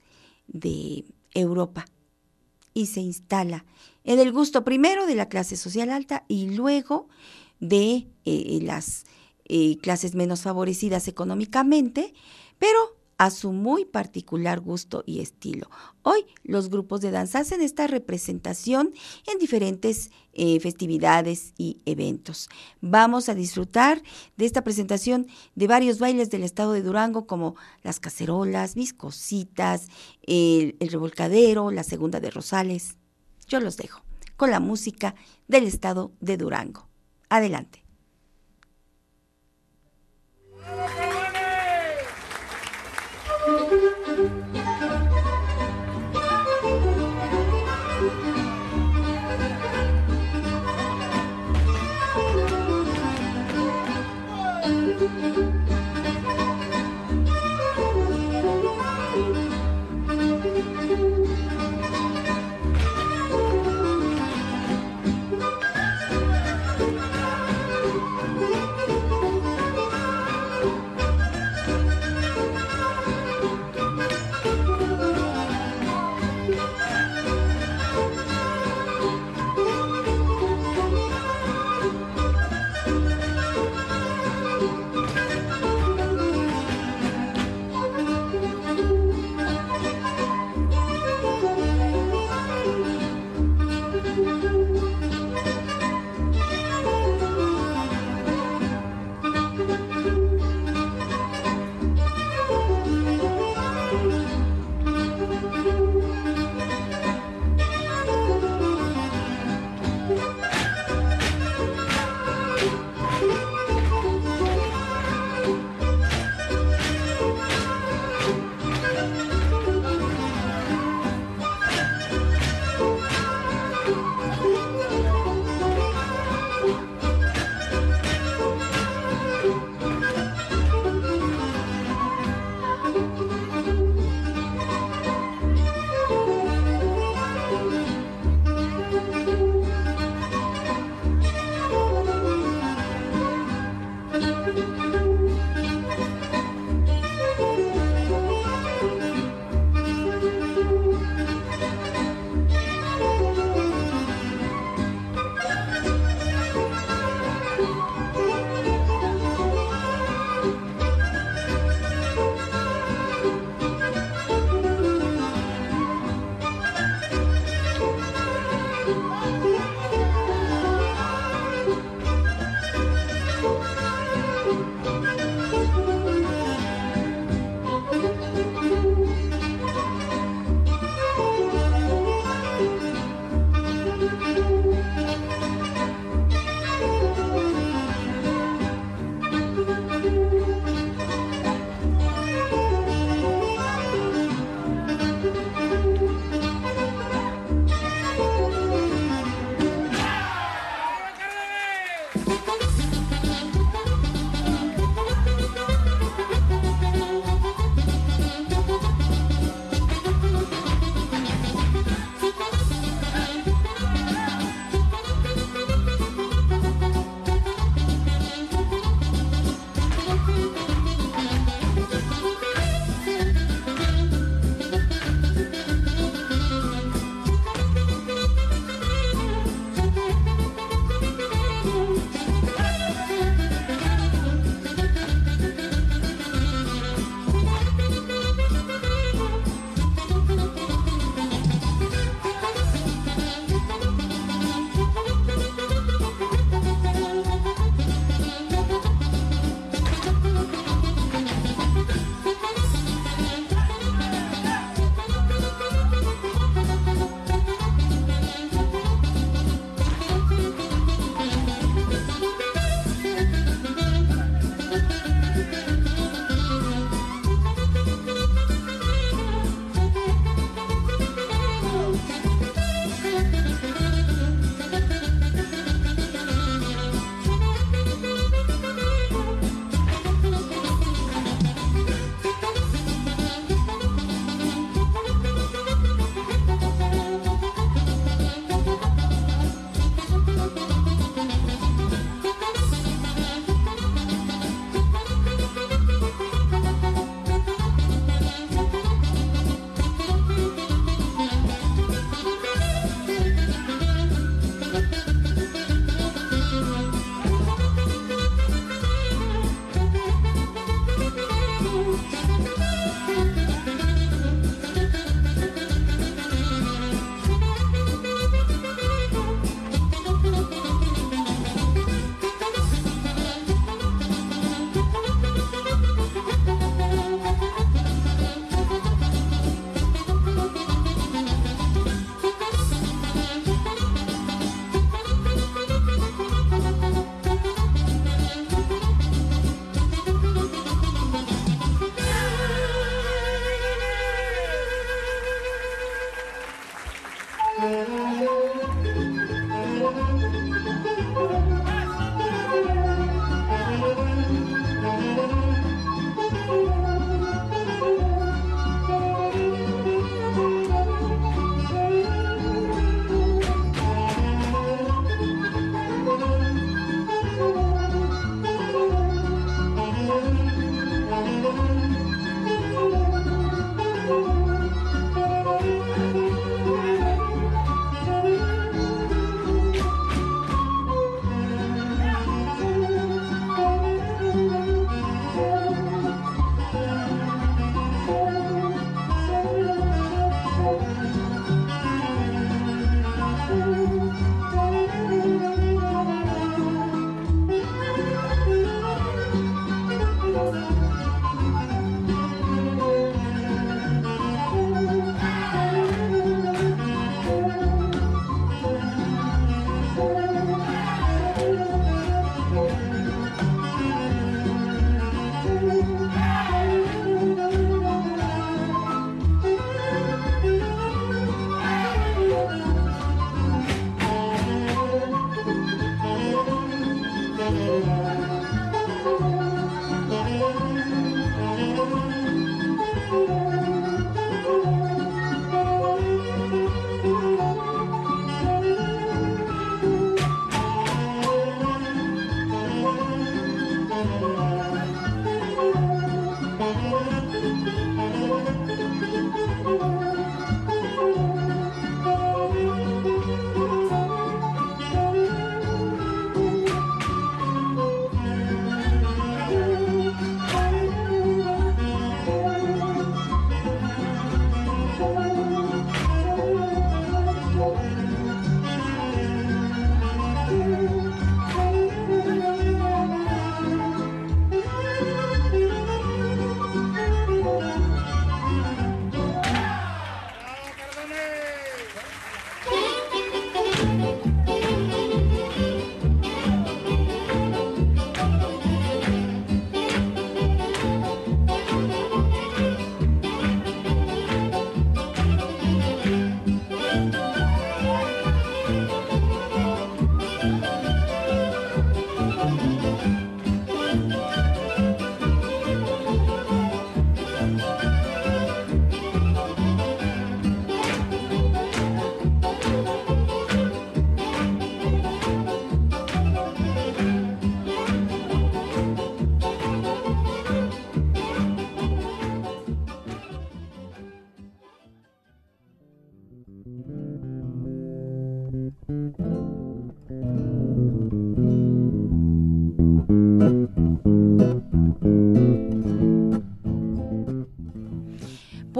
de Europa y se instala en el gusto primero de la clase social alta y luego de eh, las clases menos favorecidas económicamente, pero a su muy particular gusto y estilo. Hoy los grupos de danza hacen esta representación en diferentes eh, festividades y eventos. Vamos a disfrutar de esta presentación de varios bailes del estado de Durango como las cacerolas, viscositas, el, el revolcadero, la segunda de Rosales. Yo los dejo con la música del estado de Durango. Adelante.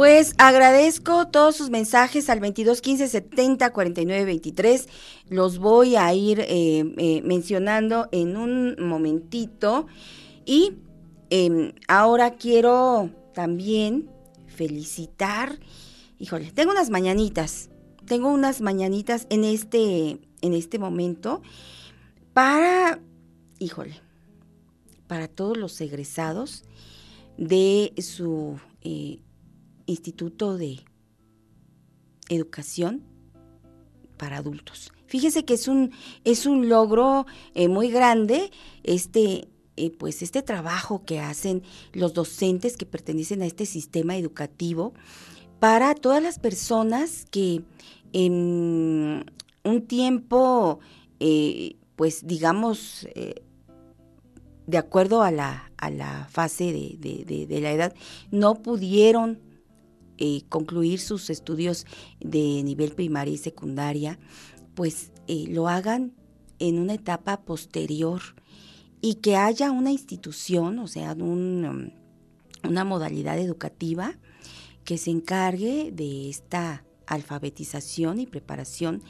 Pues agradezco todos sus mensajes al 22 15 70 49 23. Los voy a ir eh, eh, mencionando en un momentito. Y em, ahora quiero también felicitar. Híjole, tengo unas mañanitas. Tengo unas mañanitas en este, en este momento para, híjole, para todos los egresados de su eh, Instituto de Educación para Adultos. Fíjese que es un, es un logro eh, muy grande este, eh, pues este trabajo que hacen los docentes que pertenecen a este sistema educativo para todas las personas que en un tiempo, eh, pues digamos, de acuerdo a la, a la fase de, de la edad, no pudieron eh, concluir sus estudios de nivel primaria y secundaria, pues eh, lo hagan en una etapa posterior y que haya una institución, o sea, um, una modalidad educativa que se encargue de esta alfabetización y preparación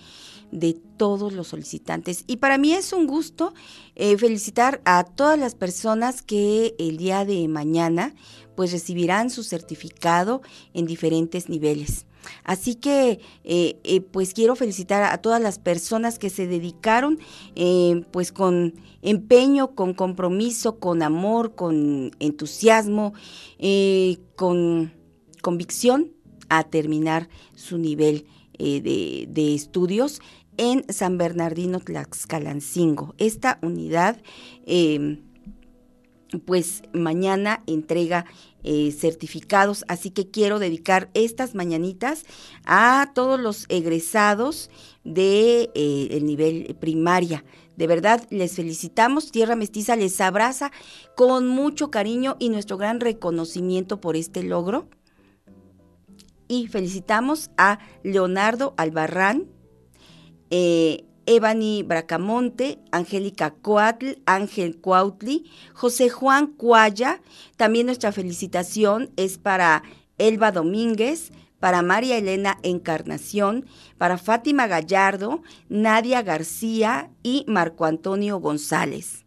de todos los solicitantes. Y para mí es un gusto eh, felicitar a todas las personas que el día de mañana pues recibirán su certificado en diferentes niveles. Así que eh, eh, pues quiero felicitar a todas las personas que se dedicaron pues con empeño, con compromiso, con amor, con entusiasmo, con convicción a terminar su nivel de, estudios en San Bernardino Tlaxcalancingo. Esta unidad, pues mañana entrega eh, certificados, así que quiero dedicar estas mañanitas a todos los egresados de eh, el nivel primaria. De verdad, les felicitamos. Tierra Mestiza les abraza con mucho cariño y nuestro gran reconocimiento por este logro. Y felicitamos a Leonardo Albarrán, eh, Ebony Bracamonte, Angélica Coatl, Ángel Cuautli, José Juan Cuaya. También nuestra felicitación es para Elba Domínguez, para María Elena Encarnación, para Fátima Gallardo, Nadia García y Marco Antonio González.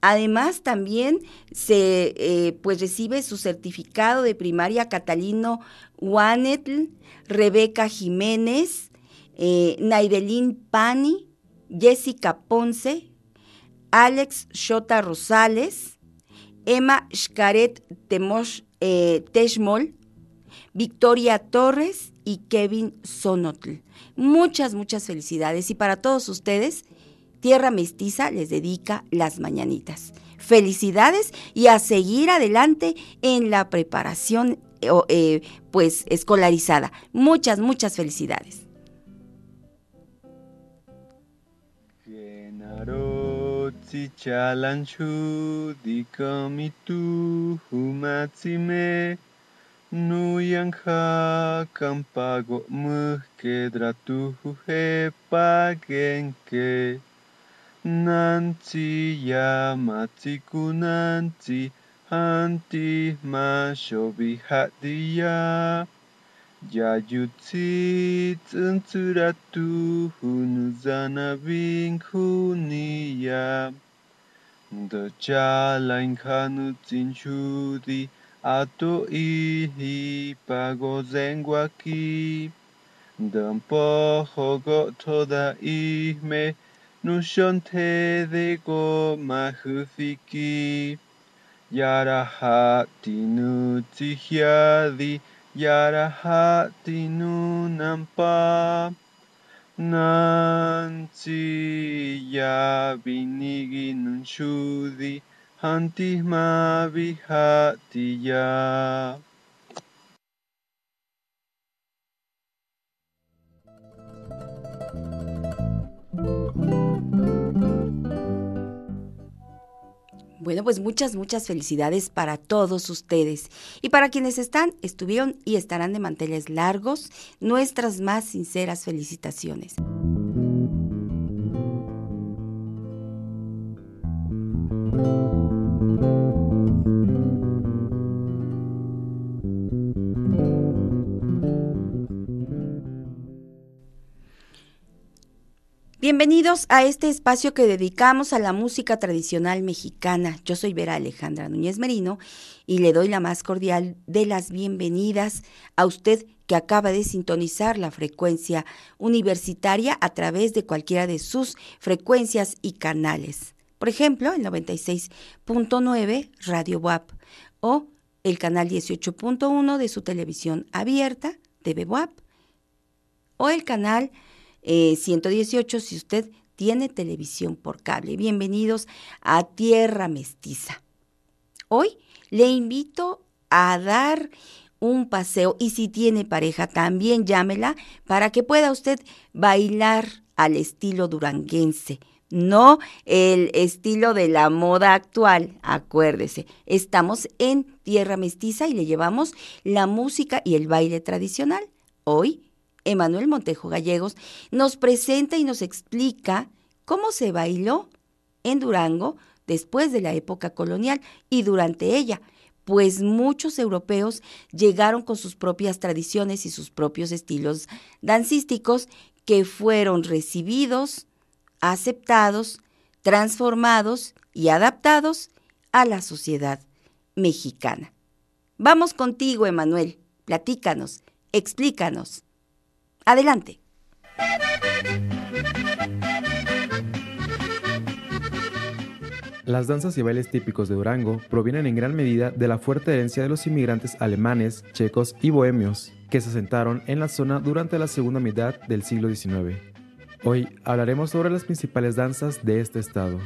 Además, también se eh, pues recibe su certificado de primaria Catalino Juanetl, Rebeca Jiménez, eh, Pani, Jessica Ponce, Alex Shota Rosales, Emma Xcaret eh, Teshmol, Victoria Torres y Kevin Sonotl. Muchas, muchas felicidades. Y para todos ustedes, Tierra Mestiza les dedica las mañanitas. Felicidades y a seguir adelante en la preparación eh, pues escolarizada. Muchas, muchas felicidades. Chalanchu judika mitu humatsime nuyang ha kampago muhke dratuhu he pagenke nanti yamatsi kunanti hanti mashobi hadiya Jayutzit entzuratu hunuzanabin junia. Dotxalain janutzin xudi ato ihi pagozen guaki. Dampojo gotoda ihme nushonte de Mahufiki juziki. Yarahati nutzihiadi. Yarahati nunampa nanti yabinigi nunshudi hantisma vihati ya. Bueno, pues muchas, muchas felicidades para todos ustedes. Y para quienes están, estuvieron y estarán de manteles largos, nuestras más sinceras felicitaciones. Bienvenidos a este espacio que dedicamos a la música tradicional mexicana. Yo soy Vera Alejandra Núñez Merino y le doy la más cordial de las bienvenidas a usted que acaba de sintonizar la frecuencia universitaria a través de cualquiera de sus frecuencias y canales. Por ejemplo, el 96.9 Radio WAP o el canal 18.1 de su televisión abierta, TV WAP, o el canal 118 eh, si usted tiene televisión por cable. Bienvenidos a Tierra Mestiza. Hoy le invito a dar un paseo y si tiene pareja también llámela para que pueda usted bailar al estilo duranguense, no el estilo de la moda actual, acuérdese. Estamos en Tierra Mestiza y le llevamos la música y el baile tradicional. Hoy Emanuel Montejo Gallegos, nos presenta y nos explica cómo se bailó en Durango después de la época colonial y durante ella, pues muchos europeos llegaron con sus propias tradiciones y sus propios estilos dancísticos que fueron recibidos, aceptados, transformados y adaptados a la sociedad mexicana. Vamos contigo, Emanuel. Platícanos, explícanos. Adelante. Las danzas y bailes típicos de Durango provienen en gran medida de la fuerte herencia de los inmigrantes alemanes, checos y bohemios, que se asentaron en la zona durante la segunda mitad del siglo XIX. Hoy hablaremos sobre las principales danzas de este estado.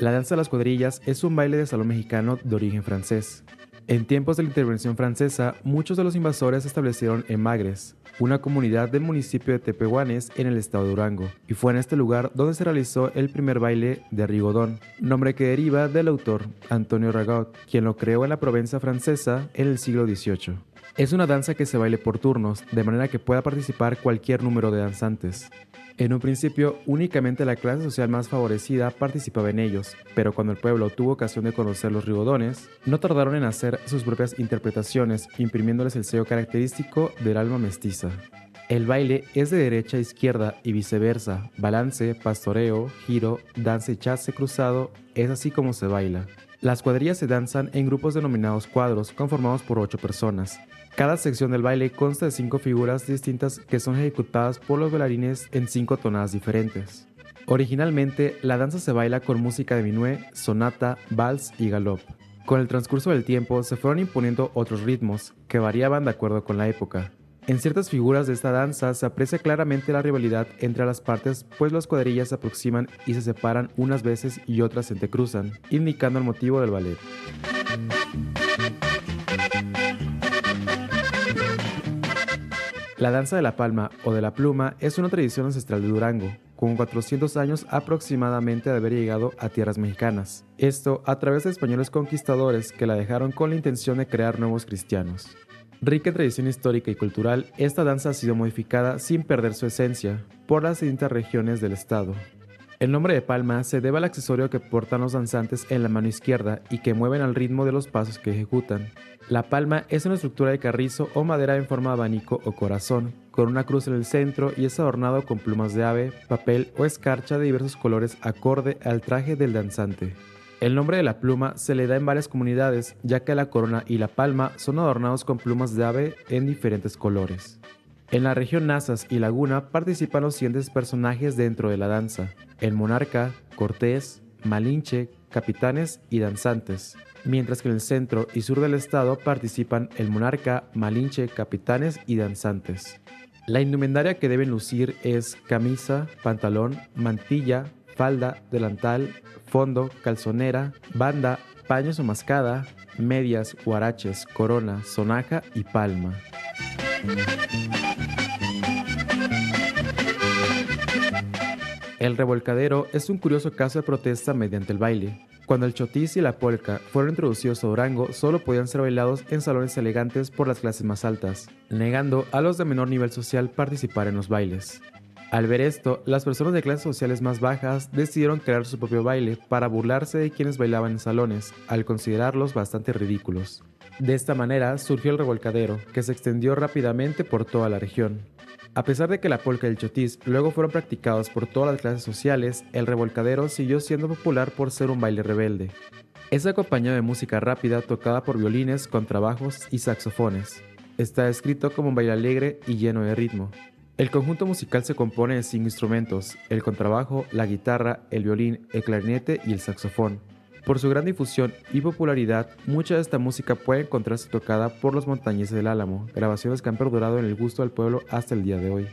La danza de las cuadrillas es un baile de salón mexicano de origen francés. En tiempos de la intervención francesa, muchos de los invasores se establecieron en Magres, una comunidad del municipio de Tepehuanes en el estado de Durango, y fue en este lugar donde se realizó el primer baile de Rigodón, nombre que deriva del autor Antonio Ragot, quien lo creó en la Provenza francesa en el siglo XVIII. Es una danza que se baile por turnos, de manera que pueda participar cualquier número de danzantes. En un principio, únicamente la clase social más favorecida participaba en ellos, pero cuando el pueblo tuvo ocasión de conocer los rigodones, no tardaron en hacer sus propias interpretaciones, imprimiéndoles el sello característico del alma mestiza. El baile es de derecha a izquierda y viceversa, balance, pastoreo, giro, danza y chasse cruzado, es así como se baila. Las cuadrillas se danzan en grupos denominados cuadros, conformados por ocho personas. Cada sección del baile consta de cinco figuras distintas que son ejecutadas por los bailarines en cinco tonadas diferentes. Originalmente, la danza se baila con música de minué, sonata, vals y galop. Con el transcurso del tiempo se fueron imponiendo otros ritmos, que variaban de acuerdo con la época. En ciertas figuras de esta danza se aprecia claramente la rivalidad entre las partes, pues las cuadrillas se aproximan y se separan unas veces y otras se entrecruzan, indicando el motivo del ballet. La danza de la palma o de la pluma es una tradición ancestral de Durango, con 400 años aproximadamente de haber llegado a tierras mexicanas. Esto a través de españoles conquistadores que la dejaron con la intención de crear nuevos cristianos. Rica en tradición histórica y cultural, esta danza ha sido modificada sin perder su esencia por las distintas regiones del estado. El nombre de palma se debe al accesorio que portan los danzantes en la mano izquierda y que mueven al ritmo de los pasos que ejecutan. La palma es una estructura de carrizo o madera en forma de abanico o corazón, con una cruz en el centro y es adornado con plumas de ave, papel o escarcha de diversos colores acorde al traje del danzante. El nombre de la pluma se le da en varias comunidades, ya que la corona y la palma son adornados con plumas de ave en diferentes colores. En la región Nazas y Laguna participan los siguientes personajes dentro de la danza: el monarca, Cortés, Malinche, capitanes y danzantes, mientras que en el centro y sur del estado participan el monarca, Malinche, capitanes y danzantes. La indumentaria que deben lucir es camisa, pantalón, mantilla, falda, delantal, fondo, calzonera, banda, paños o mascada, medias, huaraches, corona, sonaja y palma. El revolcadero es un curioso caso de protesta mediante el baile. Cuando el chotis y la polka fueron introducidos a Durango, solo podían ser bailados en salones elegantes por las clases más altas, negando a los de menor nivel social participar en los bailes. Al ver esto, las personas de clases sociales más bajas decidieron crear su propio baile para burlarse de quienes bailaban en salones, al considerarlos bastante ridículos. De esta manera surgió el revolcadero, que se extendió rápidamente por toda la región. A pesar de que la polka y el chotis luego fueron practicados por todas las clases sociales, el revolcadero siguió siendo popular por ser un baile rebelde. Es acompañado de música rápida tocada por violines, contrabajos y saxofones. Está escrito como un baile alegre y lleno de ritmo. El conjunto musical se compone de cinco instrumentos, el contrabajo, la guitarra, el violín, el clarinete y el saxofón. Por su gran difusión y popularidad, mucha de esta música puede encontrarse tocada por los montañeses del Álamo, grabaciones que han perdurado en el gusto del pueblo hasta el día de hoy.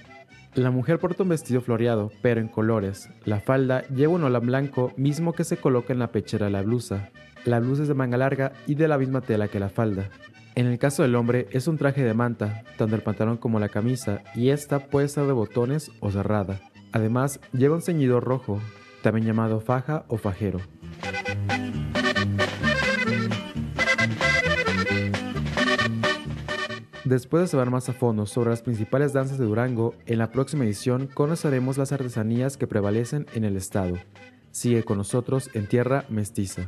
La mujer porta un vestido floreado, pero en colores. La falda lleva un olán blanco, mismo que se coloca en la pechera de la blusa. La blusa es de manga larga y de la misma tela que la falda. En el caso del hombre es un traje de manta, tanto el pantalón como la camisa, y esta puede ser de botones o cerrada. Además, lleva un ceñidor rojo, también llamado faja o fajero. Después de saber más a fondo sobre las principales danzas de Durango, en la próxima edición conoceremos las artesanías que prevalecen en el estado. Sigue con nosotros en Tierra Mestiza.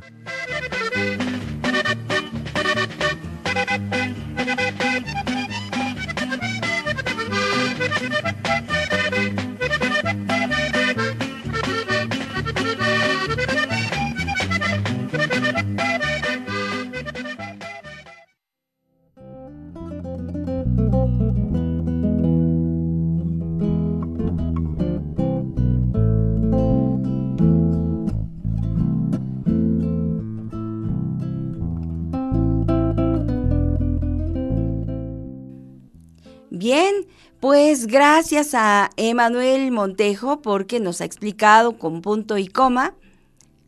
Pues gracias a Emanuel Montejo porque nos ha explicado con punto y coma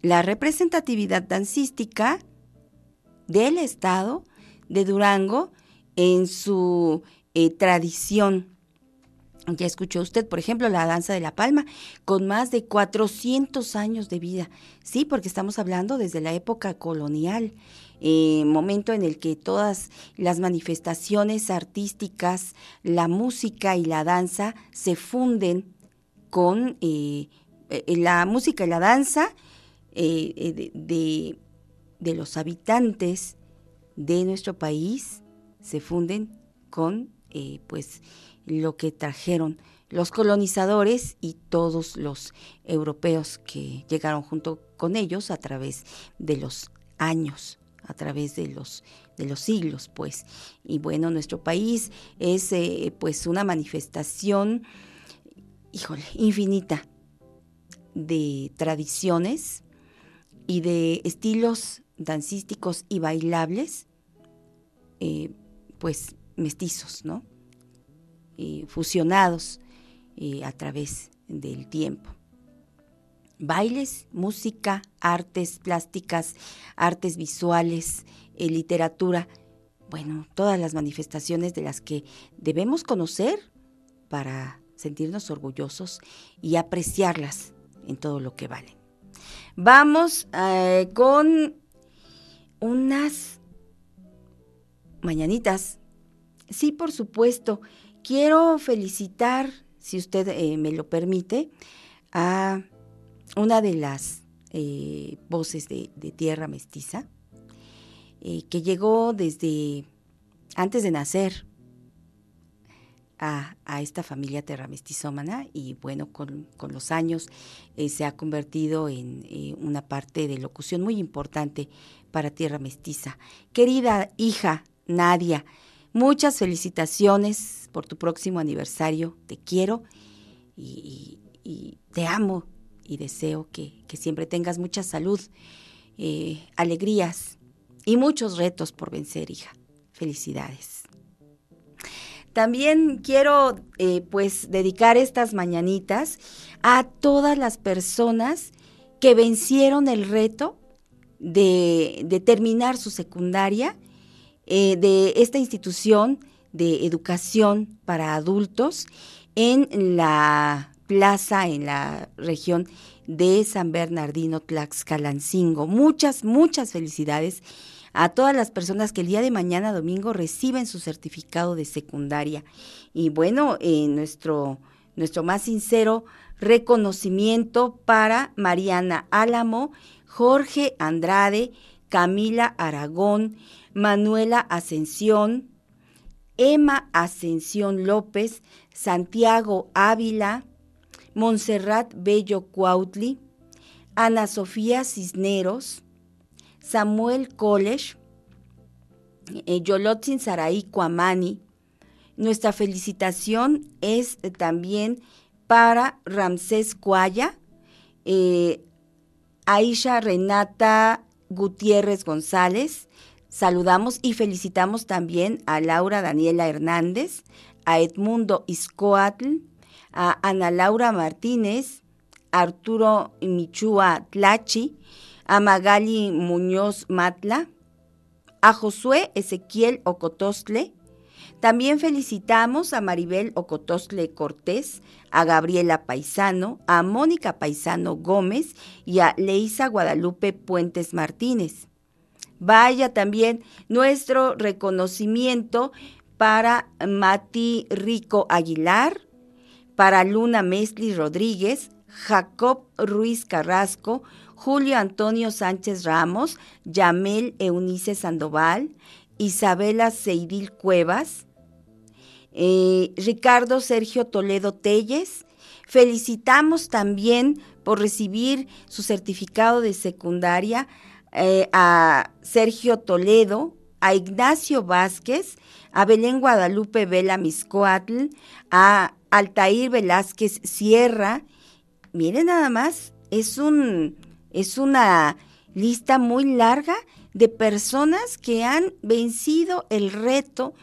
la representatividad dancística del estado de Durango en su eh, tradición. Ya escuchó usted, por ejemplo, la danza de la palma, con más de 400 años de vida. Sí, porque estamos hablando desde la época colonial eh, momento en el que todas las manifestaciones artísticas, la música y la danza se funden con eh, eh, la música y la danza de, los habitantes de nuestro país se funden con pues lo que trajeron los colonizadores y todos los europeos que llegaron junto con ellos a través de los años a través de los, de los siglos, pues. Y bueno, nuestro país es eh, pues una manifestación, híjole, infinita de tradiciones y de estilos dancísticos y bailables, eh, pues mestizos, ¿no? Eh, fusionados a través del tiempo bailes, música, artes plásticas, artes visuales, eh, literatura, bueno, todas las manifestaciones de las que debemos conocer para sentirnos orgullosos y apreciarlas en todo lo que valen. Vamos eh, con unas mañanitas. Sí, por supuesto. Quiero felicitar, si usted eh, me lo permite, a una de las eh, voces de, Tierra Mestiza, eh, que llegó desde antes de nacer a, esta familia terramestizómana y bueno, con, los años eh, se ha convertido en una parte de locución muy importante para Tierra Mestiza. Querida hija Nadia, muchas felicitaciones por tu próximo aniversario. Te quiero y, te amo y deseo que, siempre tengas mucha salud, eh, alegrías y muchos retos por vencer, hija. Felicidades. También quiero eh, pues dedicar estas mañanitas a todas las personas que vencieron el reto de, terminar su secundaria eh, de esta institución de educación para adultos en la plaza, en la región de San Bernardino, Tlaxcalancingo. Muchas, muchas felicidades a todas las personas que el día de mañana domingo reciben su certificado de secundaria. Y bueno, eh, nuestro, nuestro más sincero reconocimiento para Mariana Álamo, Jorge Andrade, Camila Aragón, Manuela Ascensión, Emma Ascensión López, Santiago Ávila, Montserrat Bello Cuautli, Ana Sofía Cisneros, Samuel College, eh, Yolotzin Saraí Cuamani. Nuestra felicitación es eh, también para Ramsés Cuaya, eh, Aisha Renata Gutiérrez González. Saludamos y felicitamos también a Laura Daniela Hernández, a Edmundo Iscoatl, a Ana Laura Martínez, Arturo Michua Tlachi, a Magali Muñoz Matla, a Josué Ezequiel Ocotostle. También felicitamos a Maribel Ocotostle Cortés, a Gabriela Paisano, a Mónica Paisano Gómez y a Leisa Guadalupe Puentes Martínez. Vaya también nuestro reconocimiento para Mati Rico Aguilar, para Luna Mesli Rodríguez, Jacob Ruiz Carrasco, Julio Antonio Sánchez Ramos, Yamel Eunice Sandoval, Isabela Seidil Cuevas, eh, Ricardo Sergio Toledo Telles. Felicitamos también por recibir su certificado de secundaria eh, a Sergio Toledo, a Ignacio Vázquez, a Belén Guadalupe Vela Miscoatl, a Altair Velázquez Sierra. Miren nada más, es un es una lista muy larga de personas que han vencido el reto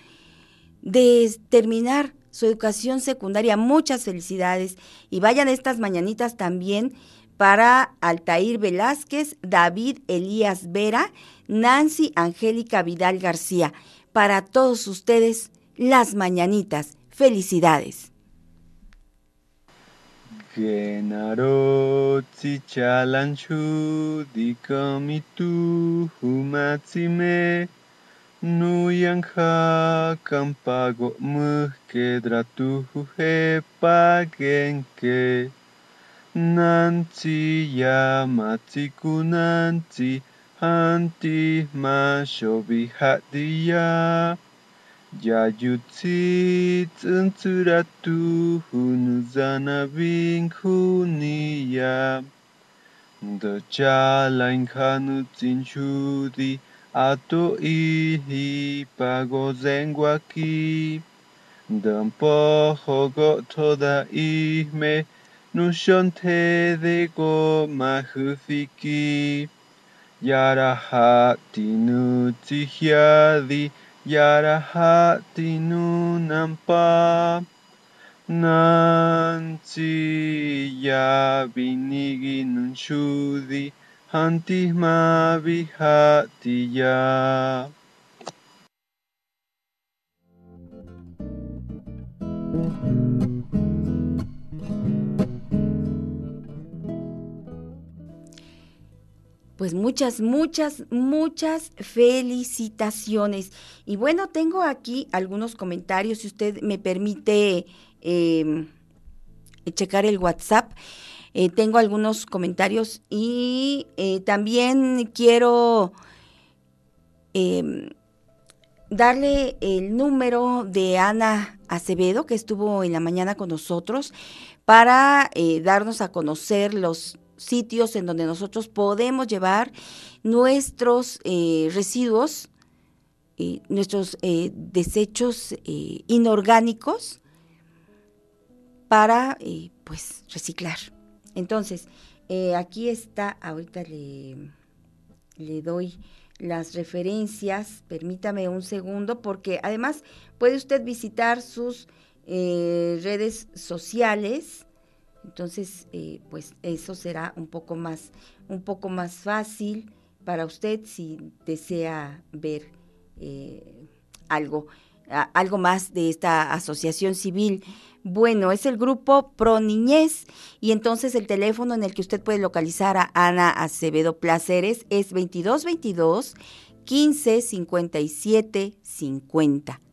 de terminar su educación secundaria. Muchas felicidades y vayan estas mañanitas también para Altair Velázquez, David Elías Vera, Nancy Angélica Vidal García. Para todos ustedes, las mañanitas. Felicidades. Che narozzi cialan dikomi tu humatsime Nuyan hakan pago muhke dratuhu hepagenke Nanci yamatsi kunanci hanti mashobi hadiya Jayutzitz entzuratu hun zanabin. Dotxalain janutzin xudi ato ihi pago zenguaki. Dampojo gotoda ihme nushonte Mahufiki goma juziki. Yarahati nutzihiadi. Yaraha Trinunampa Nanti Yabinigi Nunshudi Hantisma Vihatiya Pues muchas, muchas, muchas felicitaciones. Y bueno, tengo aquí algunos comentarios, si usted me permite em, checar el WhatsApp. Eh, tengo algunos comentarios y eh, también quiero em, darle el número de Ana Acevedo, que estuvo en la mañana con nosotros, para eh, darnos a conocer los sitios en donde nosotros podemos llevar nuestros eh, residuos, eh, nuestros desechos inorgánicos para pues reciclar. Entonces, aquí está, ahorita le, le doy las referencias, permítame un segundo, porque además puede usted visitar sus eh, redes sociales, entonces eh, pues eso será un poco más, un poco más fácil para usted si desea ver eh, algo, algo más de esta asociación civil. Bueno, es el grupo Pro Niñez y entonces el teléfono en el que usted puede localizar a Ana Acevedo Placeres es 2222 15 57 50.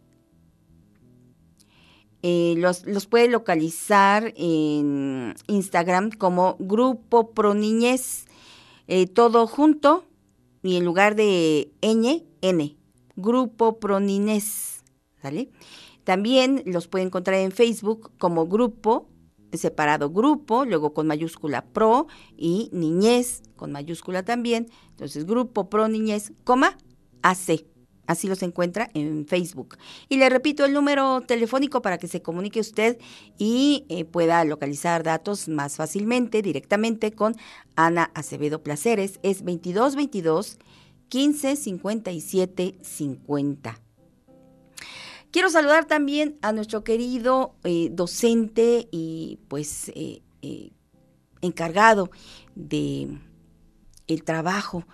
Los, los, puede localizar en Instagram como Grupo Pro Niñez, eh, todo junto y en lugar de ñ, n, Grupo Pro Niñez, ¿sale? También los puede encontrar en Facebook como grupo, separado grupo, luego con mayúscula pro y niñez con mayúscula también. Entonces, grupo pro niñez, coma, AC. Así los encuentra en Facebook. Y le repito el número telefónico para que se comunique usted y eh, pueda localizar datos más fácilmente directamente con Ana Acevedo Placeres. Es 2222 15 57 50. Quiero saludar también a nuestro querido eh, docente y pues eh, encargado de el trabajo,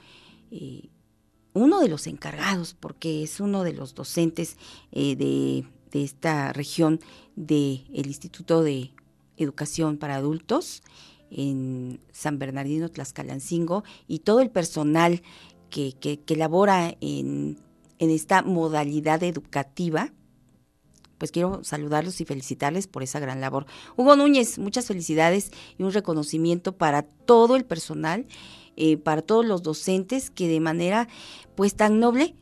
uno de los encargados, porque es uno de los docentes de, de, esta región del Instituto de Educación para Adultos en San Bernardino Tlaxcalancingo y todo el personal que, que, que labora en, en esta modalidad educativa pues quiero saludarlos y felicitarles por esa gran labor. Hugo Núñez, muchas felicidades y un reconocimiento para todo el personal, eh, para todos los docentes que de manera pues tan noble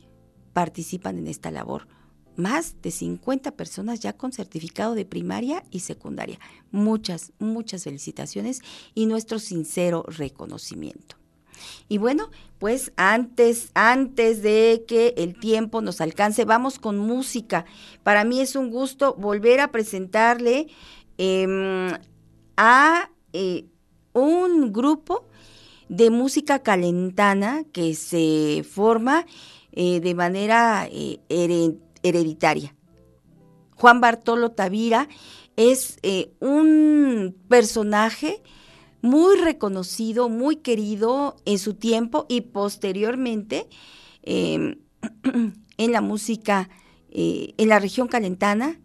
participan en esta labor. Más de 50 personas ya con certificado de primaria y secundaria. Muchas, muchas felicitaciones y nuestro sincero reconocimiento. Y bueno, pues antes, antes de que el tiempo nos alcance, vamos con música. Para mí es un gusto volver a presentarle em, a eh, un grupo de música calentana que se forma eh, de manera eh, hereditaria. Juan Bartolo Tavira es un personaje muy reconocido, muy querido en su tiempo y posteriormente em, en la música, eh, en la región calentana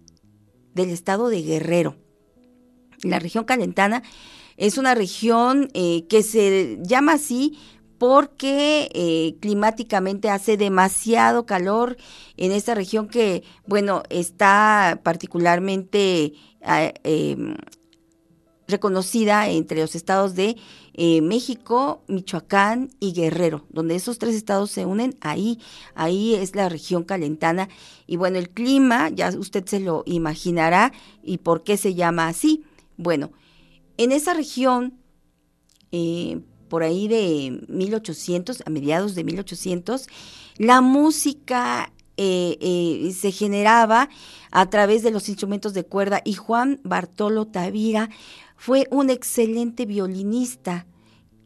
del estado de Guerrero. La región calentana es una región eh, que se llama así porque eh, climáticamente hace demasiado calor en esta región que, bueno, está particularmente em, reconocida entre los estados de eh, México, Michoacán y Guerrero, donde esos tres estados se unen, ahí, ahí es la región calentana. Y bueno, el clima, ya usted se lo imaginará, y por qué se llama así. Bueno, en esa región, eh, por ahí de 1800, a mediados de 1800, la música eh, se generaba a través de los instrumentos de cuerda y Juan Bartolo Tavira fue un excelente violinista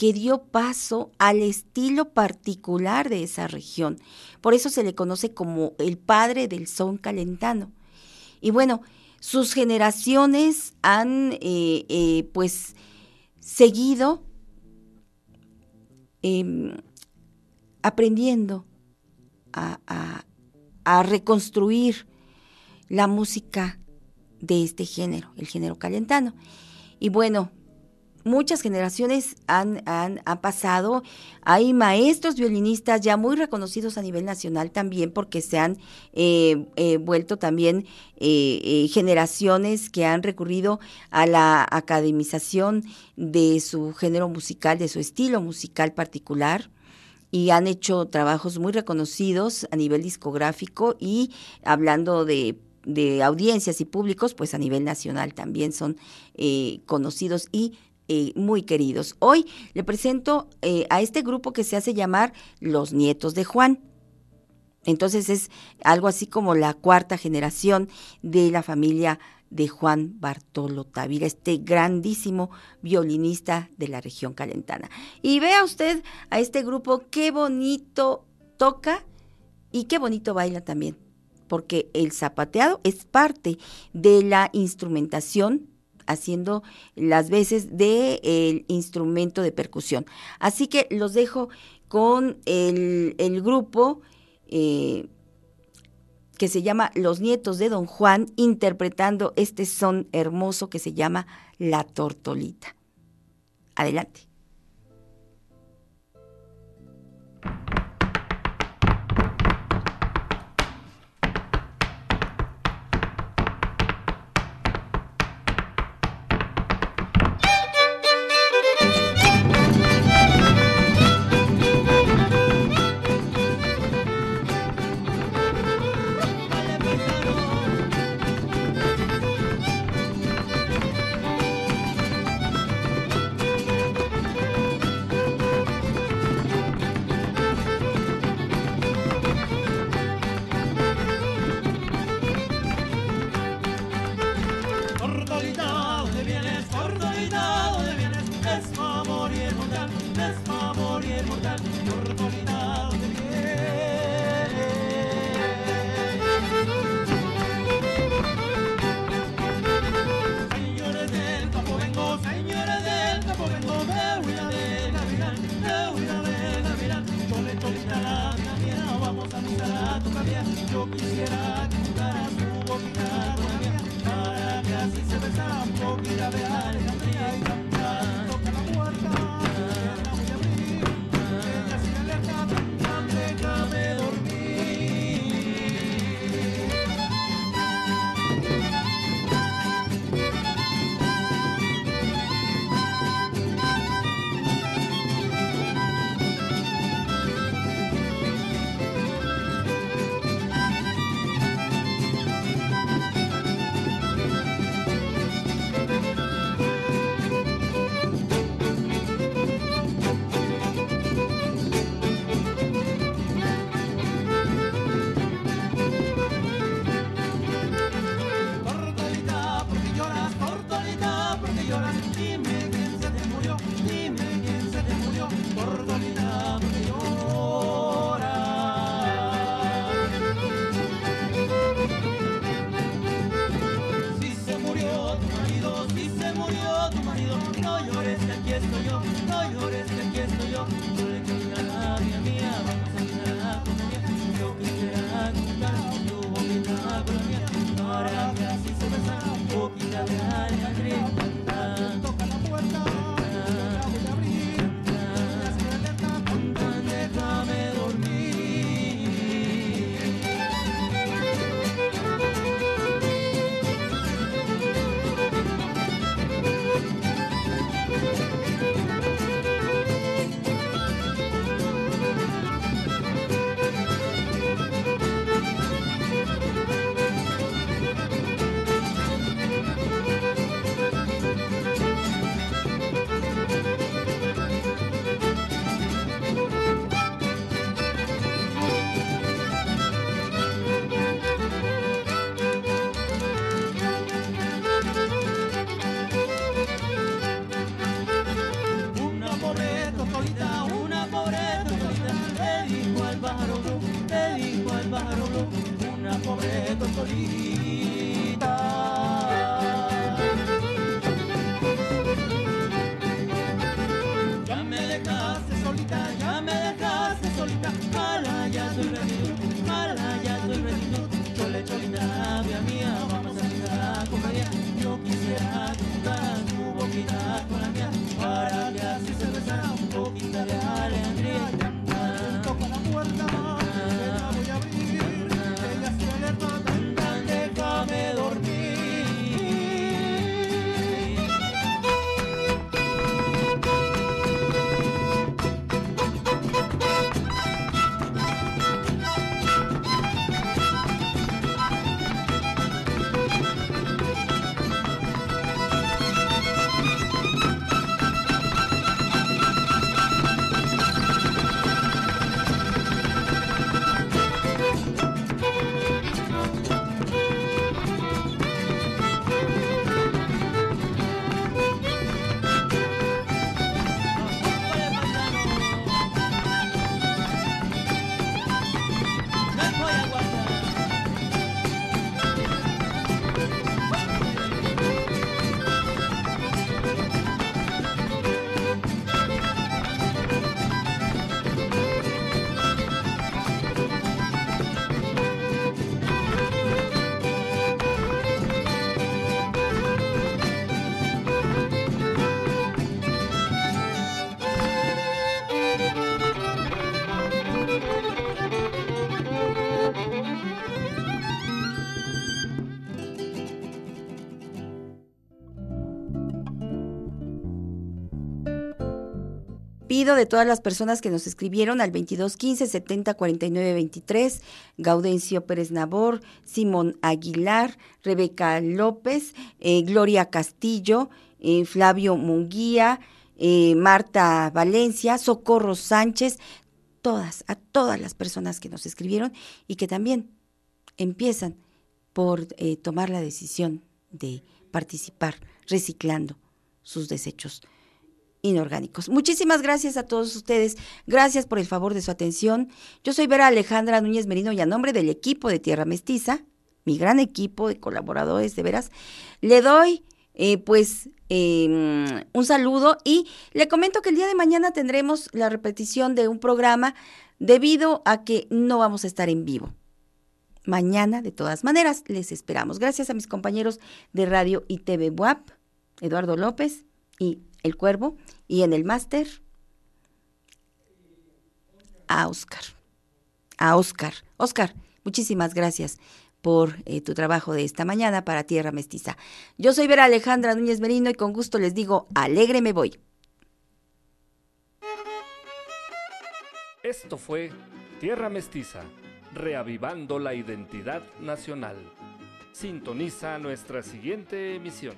que dio paso al estilo particular de esa región. Por eso se le conoce como el padre del son calentano. Y bueno, sus generaciones han eh, eh, pues seguido em, aprendiendo a, a reconstruir la música de este género, el género calentano. Y bueno, muchas generaciones han, han, pasado. Hay maestros violinistas ya muy reconocidos a nivel nacional también porque se han eh, eh, vuelto también eh, generaciones que han recurrido a la academización de su género musical, de su estilo musical particular y han hecho trabajos muy reconocidos a nivel discográfico y hablando de de audiencias y públicos, pues a nivel nacional también son eh, conocidos y eh, muy queridos. Hoy le presento eh, a este grupo que se hace llamar Los Nietos de Juan. Entonces es algo así como la cuarta generación de la familia de Juan Bartolo Tavira, este grandísimo violinista de la región calentana. Y vea usted a este grupo qué bonito toca y qué bonito baila también, porque el zapateado es parte de la instrumentación haciendo las veces del instrumento de percusión. Así que los dejo con el, grupo eh, que se llama Los Nietos de Don Juan, interpretando este son hermoso que se llama La Tortolita. Adelante. De todas las personas que nos escribieron al 2215 70 49 23, Gaudencio Pérez Nabor, Simón Aguilar, Rebeca López, eh, Gloria Castillo, eh, Flavio Munguía, eh, Marta Valencia, Socorro Sánchez, todas, a todas las personas que nos escribieron y que también empiezan por tomar la decisión de participar reciclando sus desechos inorgánicos. Muchísimas gracias a todos ustedes. Gracias por el favor de su atención. Yo soy Vera Alejandra Núñez Merino y a nombre del equipo de Tierra Mestiza, mi gran equipo de colaboradores de veras, le doy eh, pues em, un saludo y le comento que el día de mañana tendremos la repetición de un programa debido a que no vamos a estar en vivo. Mañana, de todas maneras, les esperamos. Gracias a mis compañeros de Radio y TV WAP, Eduardo López y El Cuervo, y en el máster a Oscar. A Oscar. Oscar, muchísimas gracias por eh, tu trabajo de esta mañana para Tierra Mestiza. Yo soy Vera Alejandra Núñez Merino y con gusto les digo, alegre me voy. Esto fue Tierra Mestiza, reavivando la identidad nacional. Sintoniza nuestra siguiente emisión.